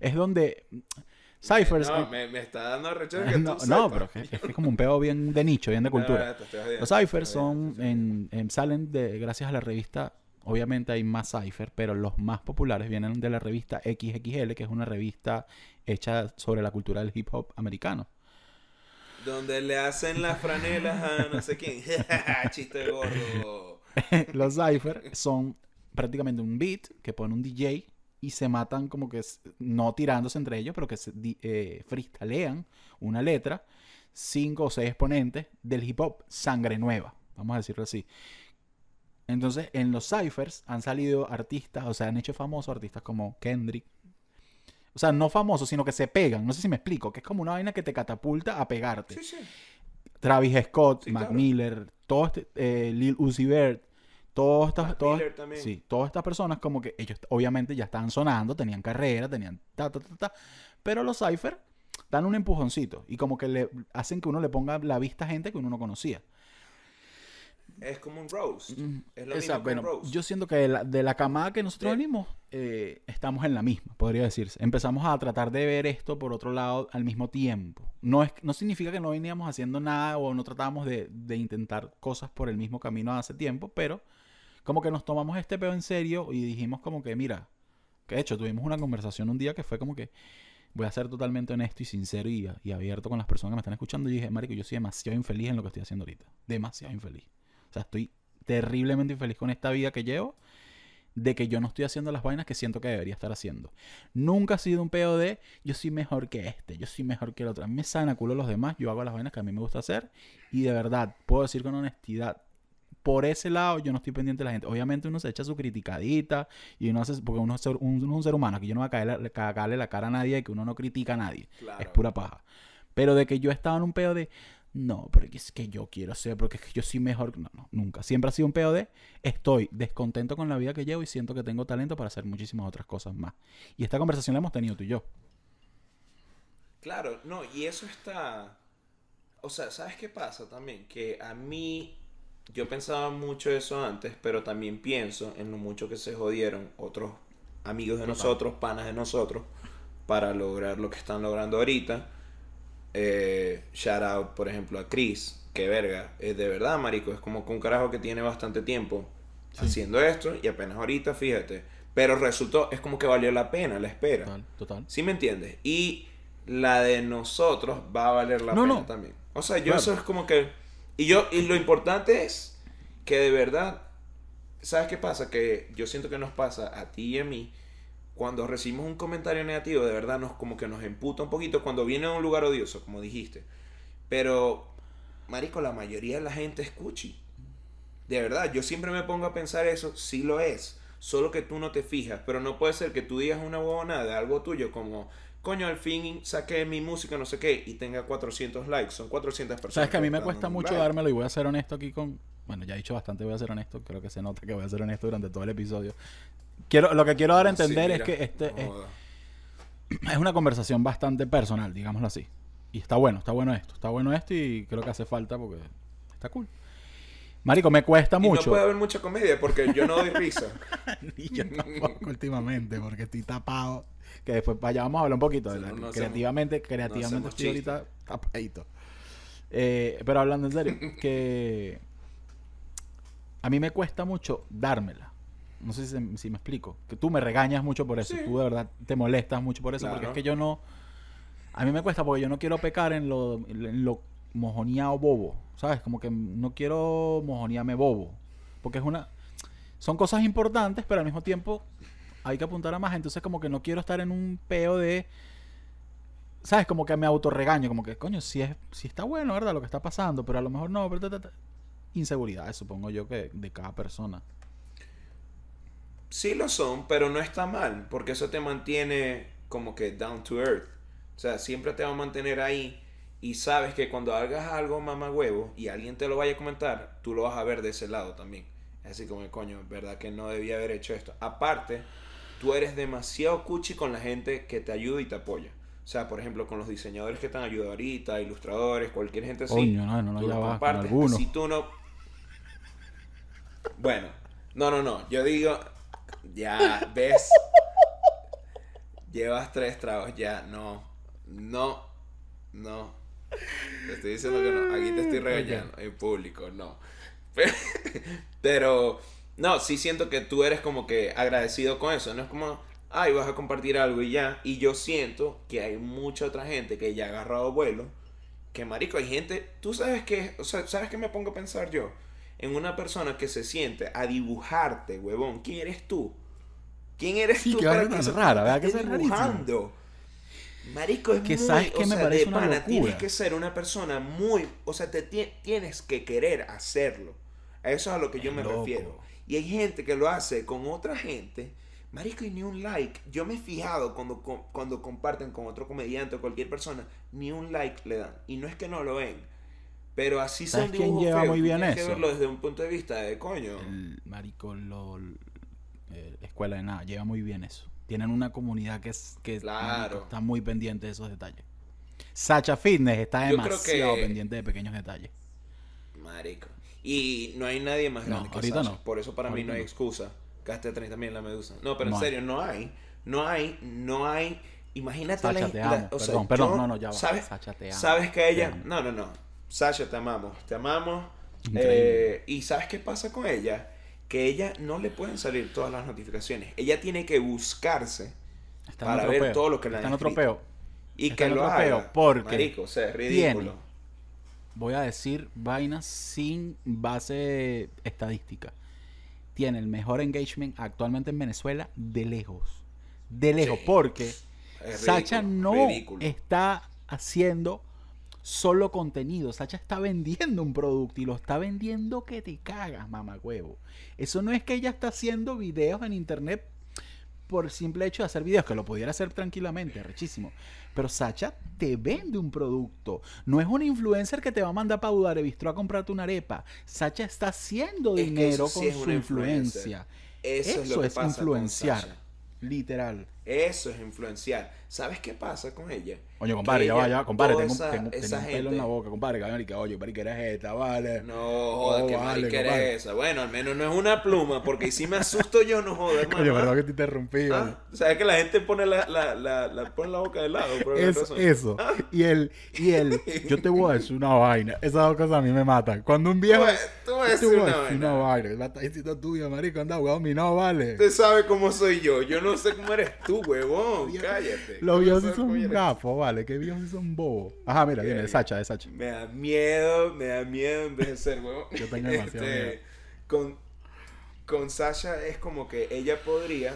Es donde Cyphers. No, me, me, está dando rechazo que no, no, pero es, es, como un peo bien de nicho, bien de cultura. Los ciphers son, en, salen de, gracias a la revista, obviamente hay más ciphers, pero los más populares vienen de la revista XXL, que es una revista hecha sobre la cultura del hip hop americano. Donde le hacen las franelas a no sé quién. Chiste gordo. los ciphers son prácticamente un beat que pone un DJ y se matan como que no tirándose entre ellos, pero que se eh, freestalean una letra, cinco o seis exponentes del hip hop sangre nueva, vamos a decirlo así. Entonces, en los ciphers han salido artistas, o sea, han hecho famosos artistas como Kendrick. O sea, no famosos, sino que se pegan. No sé si me explico, que es como una vaina que te catapulta a pegarte. Travis Scott, Mac Miller, todo este, eh, Lil Uzi Vert, todas estas, todas, sí, todas estas personas como que ellos obviamente ya estaban sonando, tenían carrera, tenían ta, ta, ta, ta, pero los Cypher dan un empujoncito y como que le hacen que uno le ponga la vista a gente que uno no conocía. Es como un roast. Mm, es lo mismo bueno, roast. Yo siento que de la, de la camada que nosotros venimos, eh, estamos en la misma, podría decirse. Empezamos a tratar de ver esto por otro lado al mismo tiempo. No, es, no significa que no veníamos haciendo nada o no tratábamos de, de intentar cosas por el mismo camino hace tiempo, pero como que nos tomamos este peo en serio y dijimos como que, mira, que de hecho tuvimos una conversación un día que fue como que voy a ser totalmente honesto y sincero y, abierto con las personas que me están escuchando. Y dije, marico, yo soy demasiado infeliz en lo que estoy haciendo ahorita. Demasiado infeliz. O sea, estoy terriblemente infeliz con esta vida que llevo de que yo no estoy haciendo las vainas que siento que debería estar haciendo. Nunca ha sido un peo de yo soy mejor que este, yo soy mejor que el otro. Me sana culo los demás, yo hago las vainas que a mí me gusta hacer y de verdad puedo decir con honestidad, por ese lado yo no estoy pendiente de la gente. Obviamente uno se echa su criticadita y uno hace, porque uno es, un, ser humano, que yo no voy a caerle, cagarle la cara a nadie, que uno no critica a nadie. Es pura paja. Pero de que yo estaba en un pedo de, no, porque es que yo quiero ser, porque es que yo soy mejor. No, no, nunca. Siempre ha sido un pedo de, estoy descontento con la vida que llevo y siento que tengo talento para hacer muchísimas otras cosas más. Y esta conversación la hemos tenido tú y yo. Claro, no, y eso está... O sea, ¿sabes qué pasa también? Que a mí yo pensaba mucho eso antes, pero también pienso en lo mucho que se jodieron otros amigos de nosotros, panas de nosotros, para lograr lo que están logrando ahorita. Eh, shout out, por ejemplo, a Chris, que verga, es de verdad, marico, es como que un carajo que tiene bastante tiempo haciendo esto y apenas ahorita, fíjate. Pero resultó, es como que valió la pena la espera. Total, total. ¿Sí me entiendes? Y la de nosotros va a valer la pena también. O sea, yo eso es como que y yo, y lo importante es que de verdad, ¿sabes qué pasa? Que yo siento que nos pasa a ti y a mí, cuando recibimos un comentario negativo, de verdad nos como que nos emputa un poquito cuando viene a un lugar odioso, como dijiste. Pero, marico, la mayoría de la gente es cuchi. De verdad, yo siempre me pongo a pensar eso, sí lo es. Solo que tú no te fijas, pero no puede ser que tú digas una huevona de algo tuyo como coño, al fin saqué mi música, no sé qué, y tenga 400 likes. Son 400 personas. Sabes que a mí me cuesta mucho dármelo y voy a ser honesto aquí con. Bueno, ya he dicho bastante, voy a ser honesto. Creo que se nota que voy a ser honesto durante todo el episodio. Quiero, lo que quiero dar a entender es que este es, es una conversación bastante personal, digámoslo así. Y está bueno, está bueno esto, está bueno esto y creo que hace falta porque está cool. Marico, me cuesta mucho. no puede haber mucha comedia porque yo no doy risa. Ni yo tampoco últimamente porque estoy tapado. Que después allá vamos a hablar un poquito. de la, creativamente, creativamente estoy ahorita tapadito. Eh, pero hablando en serio, que a mí me cuesta mucho dármela. No sé si, me explico. Que tú me regañas mucho por eso. Tú de verdad te molestas mucho por eso. Porque es que yo no... A mí me cuesta porque yo no quiero pecar en lo, en lo mojoneado bobo. ¿Sabes? Como que no quiero mojonearme bobo. Porque es una... Son cosas importantes, pero al mismo tiempo hay que apuntar a más. Entonces como que no quiero estar en un peo de... ¿Sabes? Como que me autorregaño. Como que, coño, si, es, si está bueno, ¿verdad? Lo que está pasando. Pero a lo mejor no. Pero inseguridades, supongo yo, que de cada persona. Sí lo son, pero no está mal. Porque eso te mantiene como que down to earth. O sea, siempre te va a mantener ahí y sabes que cuando hagas algo mamá huevo y alguien te lo vaya a comentar, tú lo vas a ver de ese lado también. Así como, coño, verdad que no debía haber hecho esto. Aparte, tú eres demasiado cuchi con la gente que te ayuda y te apoya. O sea, por ejemplo, con los diseñadores que están ayudando ahorita, ilustradores, cualquier gente así. Coño, no, no, no, ya va, Si tú no... Bueno, no, no, no. Yo digo, ya, ves. Llevas tres tragos, ya, no. No, no. Te estoy diciendo que no. Aquí te estoy regañando en público, no. Pero, no, sí siento que tú eres como que agradecido con eso. No es como, ay, vas a compartir algo y ya. Y yo siento que hay mucha otra gente que ya ha agarrado vuelo. Que marico, hay gente, tú sabes que, o sea, ¿sabes qué me pongo a pensar yo? En una persona que se siente a dibujarte, huevón. ¿Quién eres tú? ¿Quién eres tú para que rara, ¿verdad? Que dibujando? Marico, es que muy, sabes que me parece una pana, Tienes que ser una persona muy, o sea, te tienes que querer hacerlo. A eso es a lo que yo me refiero. Y hay gente que lo hace con otra gente. Marico, y ni un like. Yo me he fijado cuando, cuando comparten con otro comediante o cualquier persona, ni un like le dan. Y no es que no lo ven. Pero así son quién lleva muy bien eso? que verlo desde un punto de vista de coño. El marico, lo, eh, escuela de nada, lleva muy bien eso tienen una comunidad que, es, que está muy pendiente de esos detalles. Sacha Fitness está demasiado pendiente de pequeños detalles. Marico. Y no hay nadie más grande que ahorita No. Por eso para mí no hay excusa. Gaste 30 también la medusa. No, pero en serio, no hay. No hay, no hay. Imagínate Sacha, te amo. perdón, perdón, no, no, ya va. ¿sabes, Sacha, te amo. Sabes que ella. No, no, no. Sacha, te amamos. Te amamos. Eh, y ¿sabes qué pasa con ella? que ella no le pueden salir todas las notificaciones. Ella tiene que buscarse para ver todo lo que le Está en otro peo. Y que lo haga. Porque Marico, o sea, es ridículo. Voy a decir vainas sin base estadística. Tiene el mejor engagement actualmente en Venezuela de lejos. De lejos. porque Sacha no está haciendo solo contenido. Sacha está vendiendo un producto y lo está vendiendo que te cagas, mamá huevo. Eso no es que ella está haciendo videos en internet por simple hecho de hacer videos, que lo pudiera hacer tranquilamente, rechísimo. Pero Sacha te vende un producto. No es un influencer que te va a mandar para Udare Bistro a comprarte una arepa. Sacha está haciendo dinero con su influencia. Eso, es, lo que influenciar. Literal. Eso es influenciar. ¿Sabes qué pasa con ella? Oye, compadre, ya va, ya, compadre, tengo, tengo, tengo un pelo en la boca, compadre, que oye, que eres esta, vale. No, joder, oh, que vale, que esa. Bueno, al menos no es una pluma, porque si me asusto yo, no joder, hermano. Oye, verdad que te interrumpí, ¿Ah? ¿Sabes que la gente pone la, la, la, la, pone la boca de lado? es, eso. ¿Ah? Y el, y el, yo te voy a decir una vaina. Esas dos cosas a mí me matan. Cuando un viejo. Tú, vas a decir una, vaina. una vaina. La está diciendo tuya, marico, anda, huevón, mi no vale. Usted sabe cómo soy yo. Yo no sé cómo eres tú, huevón. Cállate. Los viejos sí son gafos, vale. Que viejos sí son bobos. Ajá, mira, viene, de Sacha, de Sacha. Me da miedo, me da miedo envejecer, huevón. Yo tengo demasiado este, miedo. Con, con Sasha es como que ella podría,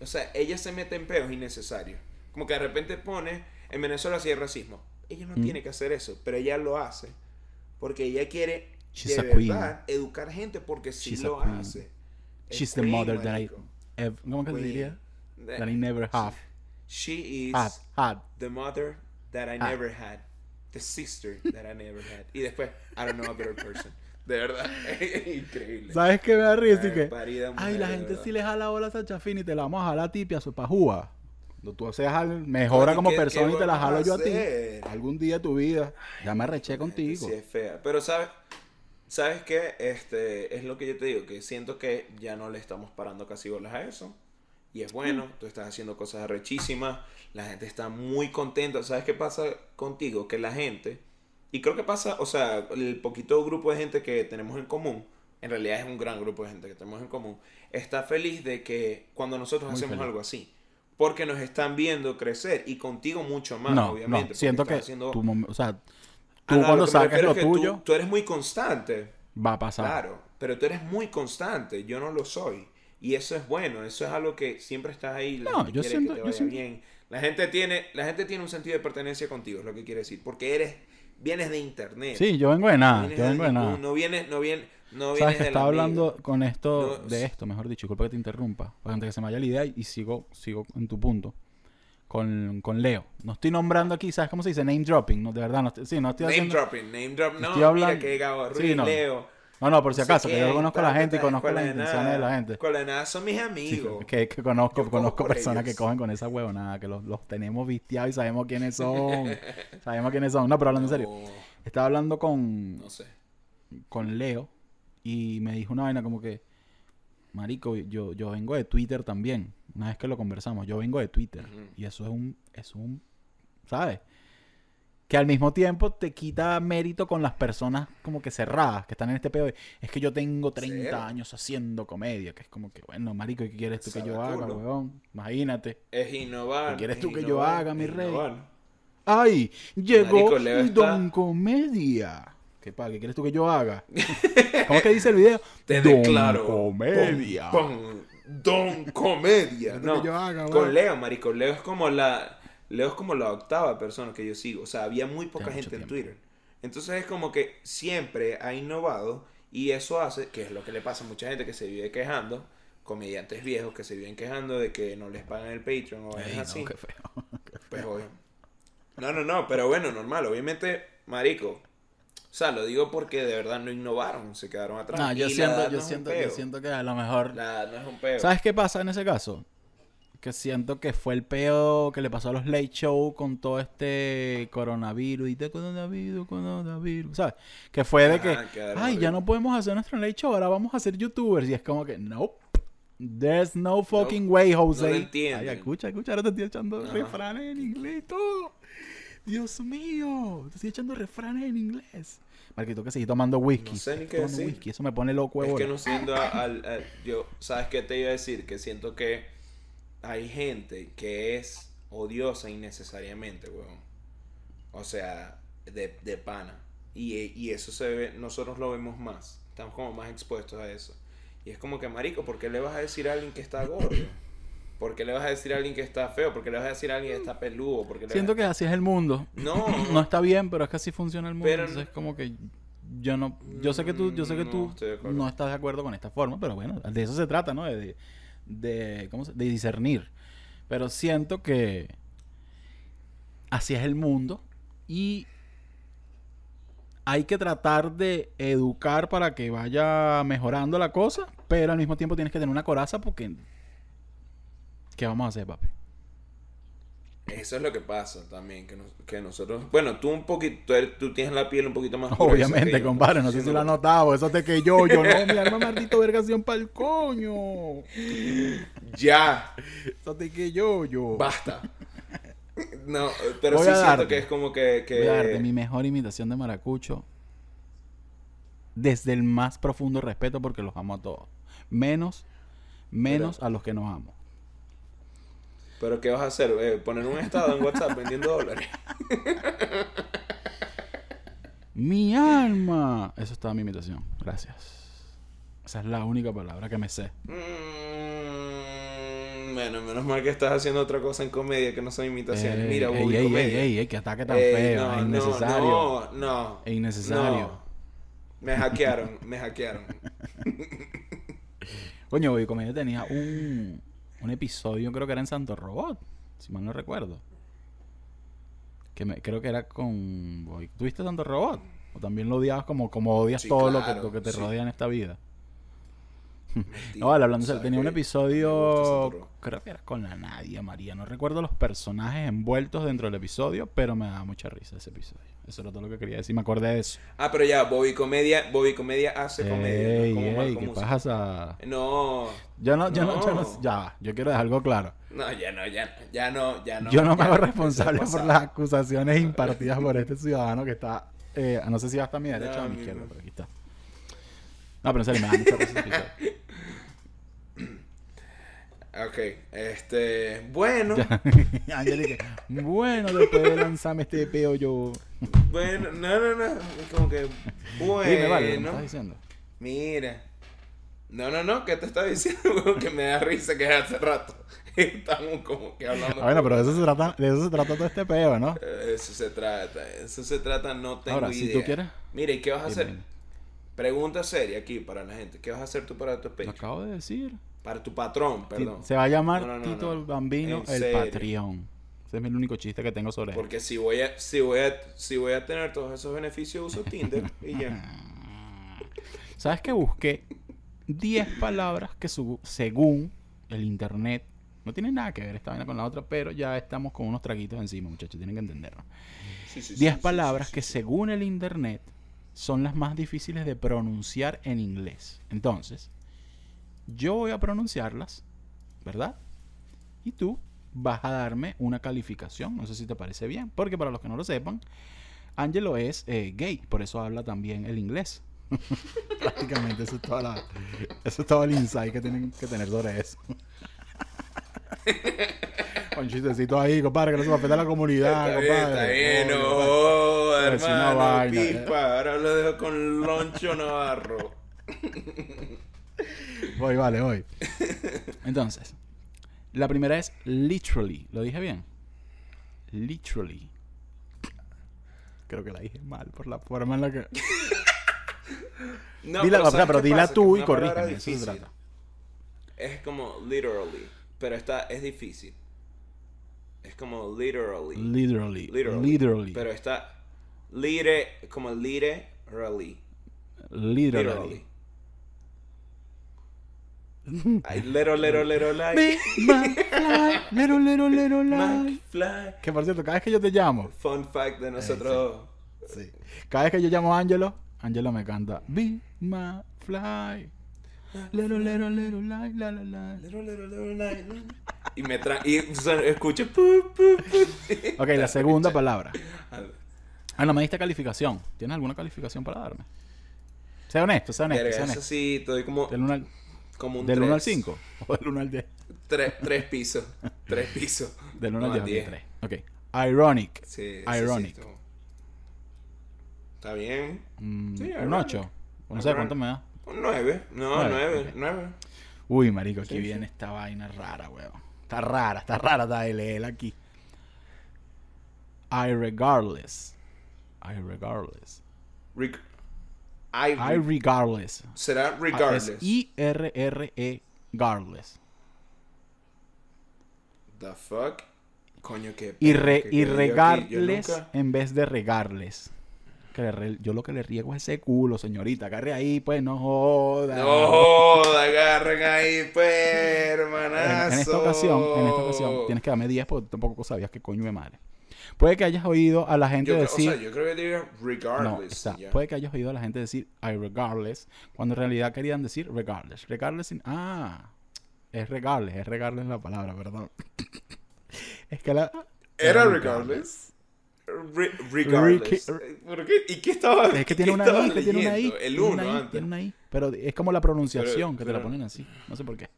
o sea, ella se mete en peos innecesarios. Como que de repente pone, en Venezuela sí hay racismo. Ella no mm. tiene que hacer eso, pero ella lo hace porque ella quiere de verdad educar gente porque sí lo hace. She's the mother that I, ¿cómo que diría? That I never have. She is the mother that I never had. The sister that I never had. Y después, I don't know a better person. De verdad, increíble. ¿Sabes qué me da risa? que, ay, la gente sí le jala bola a Sacha Fini y te la vamos a jalar a ti, a su pajúa. Tú seas mejora como persona y te la jalo yo a ti. Algún día de tu vida. Ya me arreché contigo. Sí, es fea. Pero, ¿sabes? ¿Sabes qué? Este, es lo que yo te digo, que siento que ya no le estamos parando casi bolas a eso. Y es bueno, tú estás haciendo cosas arrechísimas, la gente está muy contenta. ¿Sabes qué pasa contigo? Que la gente, y creo que pasa, o sea, el poquito grupo de gente que tenemos en común, en realidad es un gran grupo de gente que tenemos en común, está feliz de que cuando nosotros hacemos algo así, porque nos están viendo crecer y contigo mucho más, obviamente. No, siento que o sea, tú cuando saques lo tuyo, tú, eres muy constante. Va a pasar. Claro, pero tú eres muy constante, yo no lo soy. Y eso es bueno, eso es algo que siempre estás ahí, la no, yo siento, que te vaya bien. La gente tiene, la gente tiene un sentido de pertenencia contigo, es lo que quiere decir, porque eres vienes de internet. Sí, yo vengo de nada, yo vengo de, nada. No vienes, no vienes, no vienes ¿Sabes que estaba hablando con esto, de esto, mejor dicho, disculpa que te interrumpa, para antes que se me vaya la idea y, sigo, sigo en tu punto. Con, con, Leo. No estoy nombrando aquí, ¿sabes cómo se dice? Name dropping, no, de verdad, no, sí, no estoy haciendo... Name dropping, name dropping, no, hablando... mira que Gabo Ruiz, Leo no, no, por si acaso, que yo conozco a la gente y conozco las intenciones de la gente. De nada son mis amigos. que, conozco, conozco personas que cogen con esa nada, que los, los tenemos vistiados y sabemos quiénes son. sabemos quiénes son. No, pero hablando en serio. Estaba hablando con. No sé. Con Leo y me dijo una vaina como que. Marico, yo, yo vengo de Twitter también. Una vez que lo conversamos, yo vengo de Twitter. Y eso es un. Es un. ¿Sabes? Que al mismo tiempo te quita mérito con las personas como que cerradas, que están en este pedo. Es que yo tengo 30 años haciendo comedia, que es como que, bueno, marico, ¿qué quieres tú que yo haga, weón? Imagínate. Es innovar. ¿Qué quieres tú que yo haga, mi rey? ¡Ay! Llegó Don Comedia. ¿Qué, pa, ¿Qué quieres tú que yo haga? ¿Cómo que dice el video? Te Don. Comedia. Don Comedia. no, yo haga, con Leo, marico. Leo es como la Leo es como la octava persona que yo sigo. O sea, había muy poca gente en Twitter. Entonces es como que siempre ha innovado y eso hace, que es lo que le pasa a mucha gente que se vive quejando, comediantes viejos que se viven quejando de que no les pagan el Patreon o algo así. Qué feo. Pues No, no, no, pero bueno, normal. Obviamente, marico. O sea, lo digo porque de verdad no innovaron, se quedaron atrás. No, yo, siento, yo, siento, yo siento que a lo mejor... no es un peo. ¿Sabes qué pasa en ese caso? Que siento que fue el peo que le pasó a los late show con todo este coronavirus y de coronavirus, coronavirus, ¿sabes? Que fue de que, ay, ya no podemos hacer nuestro late show, ahora vamos a ser youtubers. Y es como que, nope. There's no fucking way, Jose. No Ay, escucha, escucha, ahora te estoy echando refranes en inglés y todo. Dios mío, te estoy echando refranes en inglés. Marquito, que seguir tomando whisky. No sé ni qué decir. Whisky. Eso me pone loco. Es que no siento al, Yo, ¿sabes qué te iba a decir? Que siento que hay gente que es odiosa innecesariamente, weón. O sea, de, de pana. Y, y, eso se ve, nosotros lo vemos más. Estamos como más expuestos a eso. Y es como que, marico, ¿por qué le vas a decir a alguien que está gordo? ¿Por qué le vas a decir a alguien que está feo? ¿Por qué le vas a decir a alguien que está peludo? Siento que así es el mundo. No. no está bien, pero es que así funciona el mundo. Entonces es como que yo no, yo sé que tú, yo sé que tú no estás de acuerdo con esta forma, pero bueno, de eso se trata, ¿no? De, de, ¿cómo se? de discernir. Pero siento que así es el mundo y hay que tratar de educar para que vaya mejorando la cosa, pero al mismo tiempo tienes que tener una coraza porque ¿qué vamos a hacer, papi? Eso es lo que pasa también, que, nosotros... Bueno, tú un poquito, tú, tienes la piel un poquito más Obviamente, compadre, no sé si lo has notado, eso te que yo, yo no, mi alma maldito vergación para el coño. Ya. Eso te que yo, yo. Basta. No, pero sí siento que es como que... que... Voy a darte mi mejor imitación de Maracucho desde el más profundo respeto porque los amo a todos. Menos, menos a los que nos amo. Pero ¿qué vas a hacer? Eh, ¿Poner un estado en WhatsApp vendiendo dólares? mi alma. Eso estaba mi imitación. Gracias. Esa es la única palabra que me sé. Mm, bueno, menos mal que estás haciendo otra cosa en comedia que no son imitaciones. Eh, Mira, ey, ey, comedia. Ey, ey, que ataque tan feo. es innecesario. No, no. Es innecesario. Me hackearon, me hackearon. Coño, Boy Comedia tenía un un episodio, creo que era en Santo Robot. si mal no recuerdo. Que me, creo que era con... ¿Tuviste tanto robot? ¿O también lo odiabas como, como odias todo lo, que, lo que te rodea en esta vida? No, vale, hablando, tenía un episodio, creo que era con la Nadia María, no recuerdo los personajes envueltos dentro del episodio, pero me da mucha risa ese episodio. Eso era todo lo que quería decir, me acordé de eso. Ah, pero ya, Bobby Comedia, Bobby Comedia hace comedia. Ey, ey, ¿qué pasa? No. Yo no, yo no, yo no, ya, yo quiero dejar algo claro. No, ya no, ya, ya no, ya no. Yo no me hago responsable por las acusaciones impartidas por este ciudadano que está, eh, no sé si va hasta mi derecha o a mi izquierda, pero aquí está. No, pero en serio, me da mucha risa Ok, este. Bueno. Angélica, bueno, después de lanzarme este peo yo. Bueno, no, no, no. Es como que. Bueno. Dime, vale, ¿qué estás diciendo? Mira. No, no, no, ¿qué te está diciendo? que me da risa que hace rato estamos como que hablando. Ah, bueno, pero de eso se trata, de eso se trata todo este peo, ¿no? Eso se trata, eso se trata, no tengo Ahora, si tú quieres. Mira, ¿y qué vas a hacer? Pregunta seria aquí para la gente. ¿Qué vas a hacer tú para tu pecho? Lo acabo de decir. Para tu patrón, perdón. Se va a llamar Tito el Bambino el Patreon. Ese es el único chiste que tengo sobre Porque si voy a, si voy a, si voy a tener todos esos beneficios, uso Tinder y ya. ¿Sabes que busqué 10 palabras que según el internet no tienen nada que ver esta vaina con la otra, pero ya estamos con unos traguitos encima, muchachos, tienen que entenderlo. 10 palabras que según el internet son las más difíciles de pronunciar en inglés. Entonces, yo voy a pronunciarlas, ¿verdad? Y tú vas a darme una calificación. No sé si te parece bien. Porque para los que no lo sepan, Angelo es eh, gay, por eso habla también el inglés. Prácticamente eso es, eso es todo el insight que tienen que tener sobre eso. Con chistecito ahí, compadre, que no se va a afectar a la comunidad, está compadre. Está bien, no, hermano, pipa. Ahora lo dejo con Loncho Navarro. voy, vale, voy. Entonces, la primera es literally. ¿Lo dije bien? Literally. Creo que la dije mal por la forma en la que. no, dila, pero, pero dila tú y corrígeme. Eso se trata. Es como literally. Pero esta es difícil. Es como literally. Literally. Literally. Pero está. Lire. Como literally. Literally. literally. Ay, lero, lero, lero, like. fly, lero, lero, lero, like. Fly. Que por cierto, cada vez que yo te llamo. Fun fact de nosotros. sí. Cada vez que yo llamo a Angelo, Angelo me canta. Be my fly. Lero, lero, lero, like, la, la, la. Lero, lero, lero, like. Y me trae. Y escucho. ok, la segunda palabra. Ah, no me diste calificación. ¿Tienes alguna calificación para darme? Sea honesto, sea honesto. Sea honesto. sí, estoy como. Del 1 al, como un ¿Del 1 al 5? ¿O del 1 al 10? Tres, tres pisos. tres pisos. Del 1 al 10. 10. Ok. Ironic. Sí, Ironic. Sí, Está bien. Mm, sí, un 8. No sé cuánto me da. Un 9. No, 9. 9. Uy, marico, aquí viene esta vaina rara, weón. Está rara, está rara, está LL aquí. I regardless. I regardless. I, I regardless. Será regardless. I-R-R-E regardless. The fuck? Coño, qué. Y, re, y regarles en vez de regarles. Yo lo que le riego es ese culo, señorita. Agarre ahí, pues, no joda. No joda, agarren ahí, pues, hermanazo. En, esta ocasión, en esta ocasión, tienes que darme 10 porque tampoco sabías qué coño me madre. Puede que hayas oído a la gente decir. O sea, yo creo que diga regardless. No, Puede que hayas oído a la gente decir I regardless, cuando en realidad querían decir regardless. Regardless, ah, es regardless, es regardless la palabra, perdón. es que la. Era regardless. regardless. ¿Y qué estaba Es que tiene una I, que tiene una I. El 1 antes. Tiene una I. Pero es como la pronunciación que te la ponen así. No sé por qué.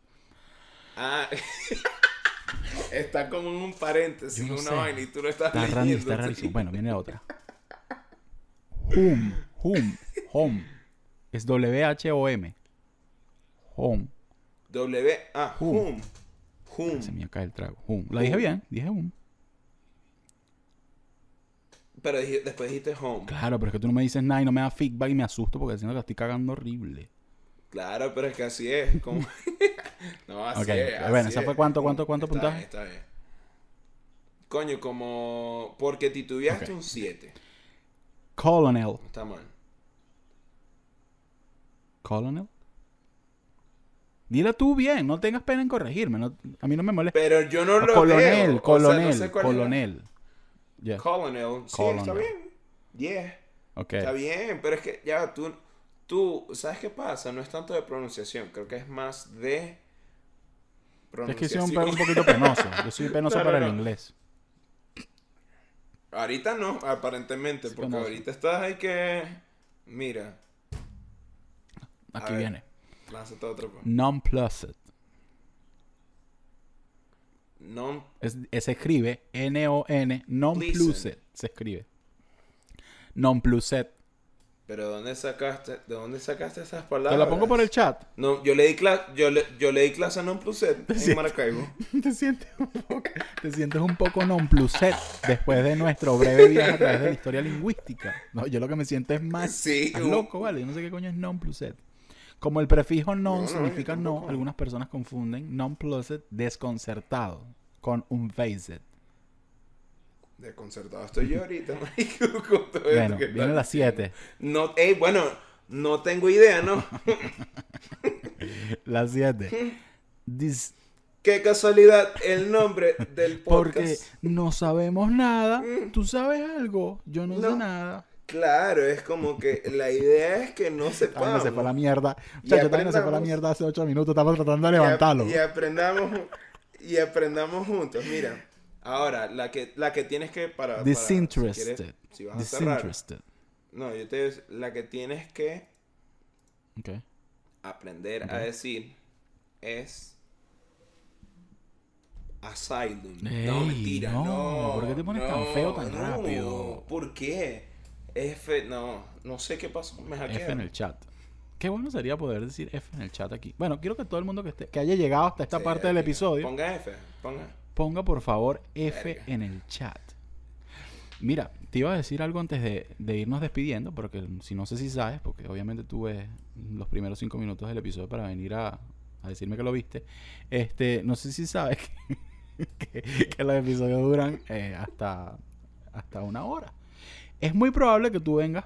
Ah. Está como en un paréntesis, una vaina y tú lo estás está leyendo. está rarísimo. Bueno, viene otra. Home, home, home. Es W-H-O-M. Home. W, ah, home. Home. Se me cae el trago. Home. ¿La dije bien? Dije home. Pero después dijiste home. Claro, pero es que tú no me dices nada y no me da feedback y me asusto porque si no la estoy cagando horrible. Claro, pero es que así es. Como... no, así es. bueno, ¿esa fue cuánto, cuánto, cuánto puntaje? Está bien. Coño, como. Porque titubeaste un 7. Colonel. Está mal. Colonel. Dila tú bien, no tengas pena en corregirme. a mí no me molesta. Pero yo no lo colonel, veo. Colonel, o sea, no colonel. Yeah. Colonel. Sí, está bien. Yeah. Okay. Está bien, pero es que ya tú, tú, ¿sabes qué pasa? No es tanto de pronunciación, creo que es más de es que soy un, un poquito penoso. Yo soy penoso para el inglés. Ahorita no, aparentemente, porque ahorita estás ahí que. Mira. Aquí viene. Lánzate otro. Pues. Non-plussed. Non. se escribe N-O-N, non-plussed. Se escribe. Non-plussed. Pero ¿dónde sacaste, ¿de dónde sacaste esas palabras? Te la pongo por el chat. No, yo le di clase, yo le, yo le di clase a non pluset en Maracaibo. Te sientes un poco, te sientes un poco non pluset después de nuestro breve viaje a través de la historia lingüística. No, yo lo que me siento es más, sí, loco, vale. Yo no sé qué coño es non pluset. Como el prefijo non significa no, algunas personas confunden non pluset desconcertado con unfazed. Desconcertado estoy yo ahorita, bueno, viene las 7. No, bueno, no tengo idea, ¿no? las 7. Qué casualidad el nombre del podcast. Porque no sabemos nada. Mm. ¿Tú sabes algo? Yo no, sé nada. Claro, es como que la idea es que no sepamos. También se fue la mierda. Muchachos, también se fue la mierda hace 8 minutos. Estamos tratando de levantarlo. y aprendamos, y aprendamos juntos. Mira. Ahora, la que, la que tienes que para... Disinterested. si, vas a Disinterested. no, yo te digo, la que tienes que okay. aprender a decir es Asylum. no, mentira, no, ¿Por qué te pones tan feo tan rápido? ¿Por qué? F, no, no sé qué pasó, me F en el chat. Qué bueno sería poder decir F en el chat aquí. Bueno, quiero que todo el mundo que esté, que haya llegado hasta esta parte del episodio. Ponga F, ponga ponga por favor F en el chat. Mira, te iba a decir algo antes de, irnos despidiendo, porque si no sé si sabes, porque obviamente tuve los primeros cinco minutos del episodio para venir a, decirme que lo viste. Este, no sé si sabes que, los episodios duran eh, hasta, hasta una hora. Es muy probable que tú vengas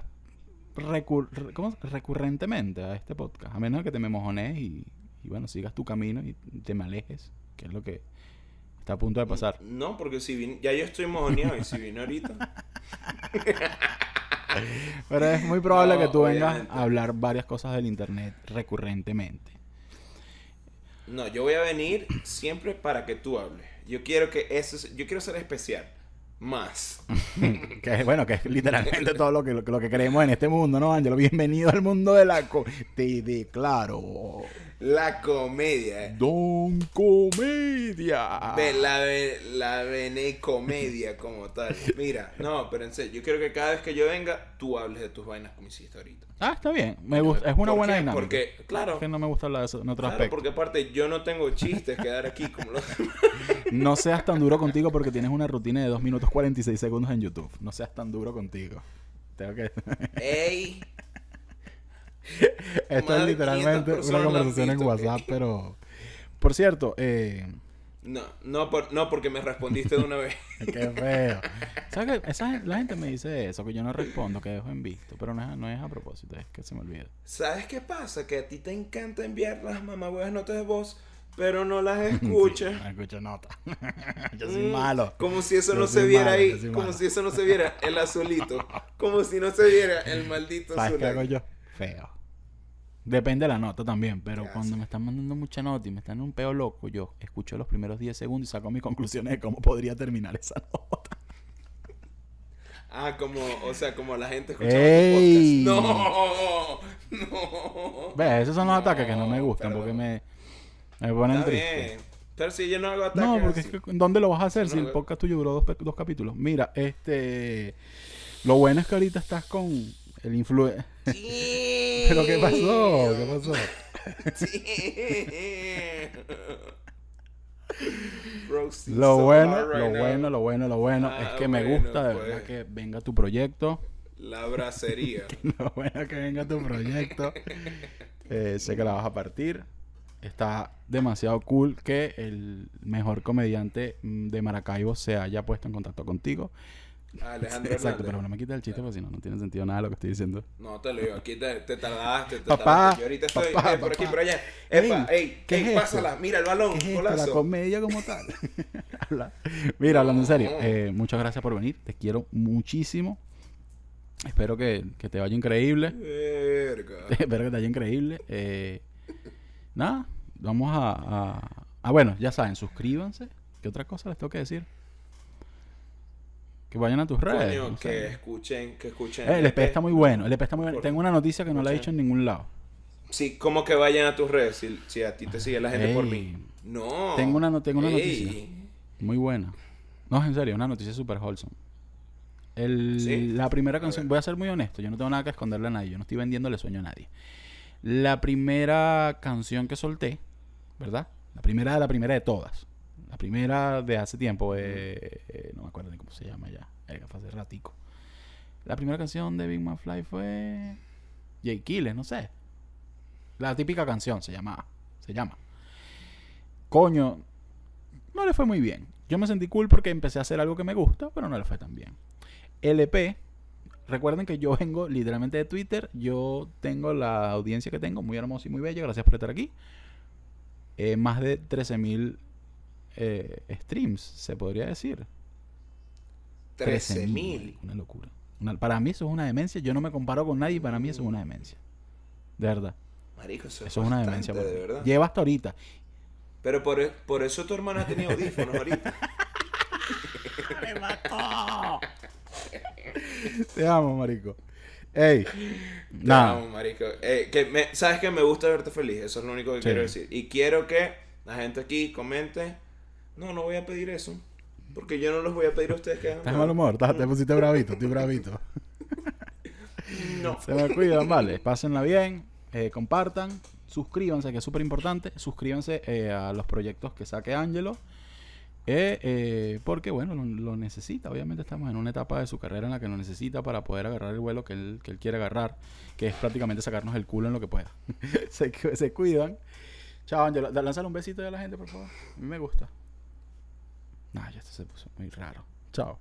recurrentemente a este podcast, a menos que te me mojones y, y bueno, sigas tu camino y te me alejes, que es lo que Está a punto de pasar. No, porque si ya yo estoy mojoneado y si vine ahorita. Pero es muy probable que tú vengas a hablar varias cosas del internet recurrentemente. No, yo voy a venir siempre para que tú hables. Yo quiero que eso, yo quiero ser especial. Más. que bueno, que es literalmente todo lo que, lo, que creemos en este mundo, ¿no, Ángelo? Bienvenido al mundo de la... Te declaro. La comedia. Don Comedia. la, la Bene Comedia como tal. Mira, no, pero en serio, yo quiero que cada vez que yo venga, tú hables de tus vainas como hiciste ahorita. Ah, está bien. Me gusta, es una buena dinámica. Porque, claro. que no me gusta hablar de eso en otro claro, porque aparte yo no tengo chistes que dar aquí como los No seas tan duro contigo porque tienes una rutina de 2 minutos 46 segundos en YouTube. No seas tan duro contigo. Tengo que... ¡Ey! Esto es literalmente una conversación en WhatsApp, pero... Por cierto, eh... No, no, no porque me respondiste de una vez. Qué feo. ¿Sabes que esa, la gente me dice eso, que yo no respondo, que dejo en visto, pero no es, no es a propósito, es que se me olvida. ¿Sabes qué pasa? Que a ti te encanta enviar las mamabuenas notas de voz, pero no las escuchas. no escucho notas. yo soy mm, malo. Como si eso no se viera ahí, como si eso no se viera el azulito, como si no se viera el maldito ¿Sabes qué hago yo? Feo. Depende de la nota también, pero cuando me están mandando mucha nota y me están en un peo loco, yo escucho los primeros 10 segundos y saco mis conclusiones de cómo podría terminar esa nota. Ah, como, o sea, como la gente escucha ¡Ey! No, no. Ve, esos son los ataques que no me gustan porque me, me ponen Está triste. Bien. Pero si yo no hago ataques. No, porque es que, ¿dónde lo vas a hacer si el podcast tuyo duró dos, dos capítulos? Mira, este. Lo bueno es que ahorita estás con el influencer. Sí. ¿Pero qué pasó? ¿Qué pasó? Sí. lo bueno, lo bueno, lo bueno, lo bueno es que me gusta de verdad pues. que venga tu proyecto. La bracería. lo bueno que venga tu proyecto. Eh, sé que la vas a partir. está demasiado cool que el mejor comediante mm, de Maracaibo se haya puesto en contacto contigo. Alejandro Exacto, pero no me quites el chiste porque si no, no tiene sentido nada lo que estoy diciendo. No, te lo digo, aquí te, te tardaste, te Papá, tardaste. Yo ahorita estoy papá, eh, por aquí, papá. por allá. Ey, Epa, ey, ¿qué ey, es esto? pásala, mira el balón, ¿Qué es esto? La comedia como tal. Mira, hablando en serio, eh, muchas gracias por venir. Te quiero muchísimo. Espero que, que te vaya increíble. Verga. Espero que te vaya increíble. Eh, nada, vamos a, a... Ah, bueno, ya saben, suscríbanse. ¿Qué otra cosa les tengo que decir? Que vayan a tus redes. Coño, no sé. que escuchen, que escuchen. Eh, el EP está muy bueno. El EP está muy bueno. Tengo una noticia que no la he dicho en ningún lado. Sí, como que vayan a tus redes, si, si a ti te sigue la gente por mí. No. Tengo una no- tengo una Ey. noticia. Muy buena. No, en serio, una noticia super wholesome. El, Sí. La primera canción, voy a ser muy honesto, yo no tengo nada que esconderle a nadie, yo no estoy vendiéndole sueño a nadie. La primera canción que solté, ¿verdad? La primera, la primera de todas. La primera de hace tiempo, eh, eh, no me acuerdo ni cómo se llama ya, fue hace ratico. La primera canción de Big Man Fly fue Jay Kiles, no sé. La típica canción se llama, se llama. Coño, no le fue muy bien. Yo me sentí cool porque empecé a hacer algo que me gusta, pero no le fue tan bien. LP, recuerden que yo vengo literalmente de Twitter. Yo tengo la audiencia que tengo, muy hermosa y muy bella. Gracias por estar aquí. Eh, más de 13.000 eh, streams, se podría decir. 13.000. Una locura. Una- para mí eso es una demencia. Yo no me comparo con nadie. Para mí eso es una demencia. De verdad. Marico, eso, Eso es una demencia. de verdad. Lleva hasta ahorita. Pero por, por eso tu hermana tenía audífonos ahorita. ¡Me mató! Te amo, marico. Ey. Nada. No, marico. Que me, ¿Sabes que Me gusta verte feliz. Eso es lo único que Sí. quiero decir. Y quiero que la gente aquí comente. No, no voy a pedir eso. Porque yo no los voy a pedir a ustedes que hagan ¿Estás mal humor? ¿Estás- Te pusiste bravito, estoy bravito. No. Se me cuidan, vale. Pásenla bien, eh, compartan, suscríbanse, que es súper importante. Suscríbanse eh, a los proyectos que saque Angelo. eh, eh, porque, bueno, lo, lo necesita. Obviamente estamos en una etapa de su carrera en la que lo necesita para poder agarrar el vuelo que él, que él quiere agarrar, que es prácticamente sacarnos el culo en lo que pueda. se, cu- se cuidan. Chao, Angelo. Lánzale un besito ya a la gente, por favor. A mí me gusta. Nah, ya esto se puso muy raro. Chao.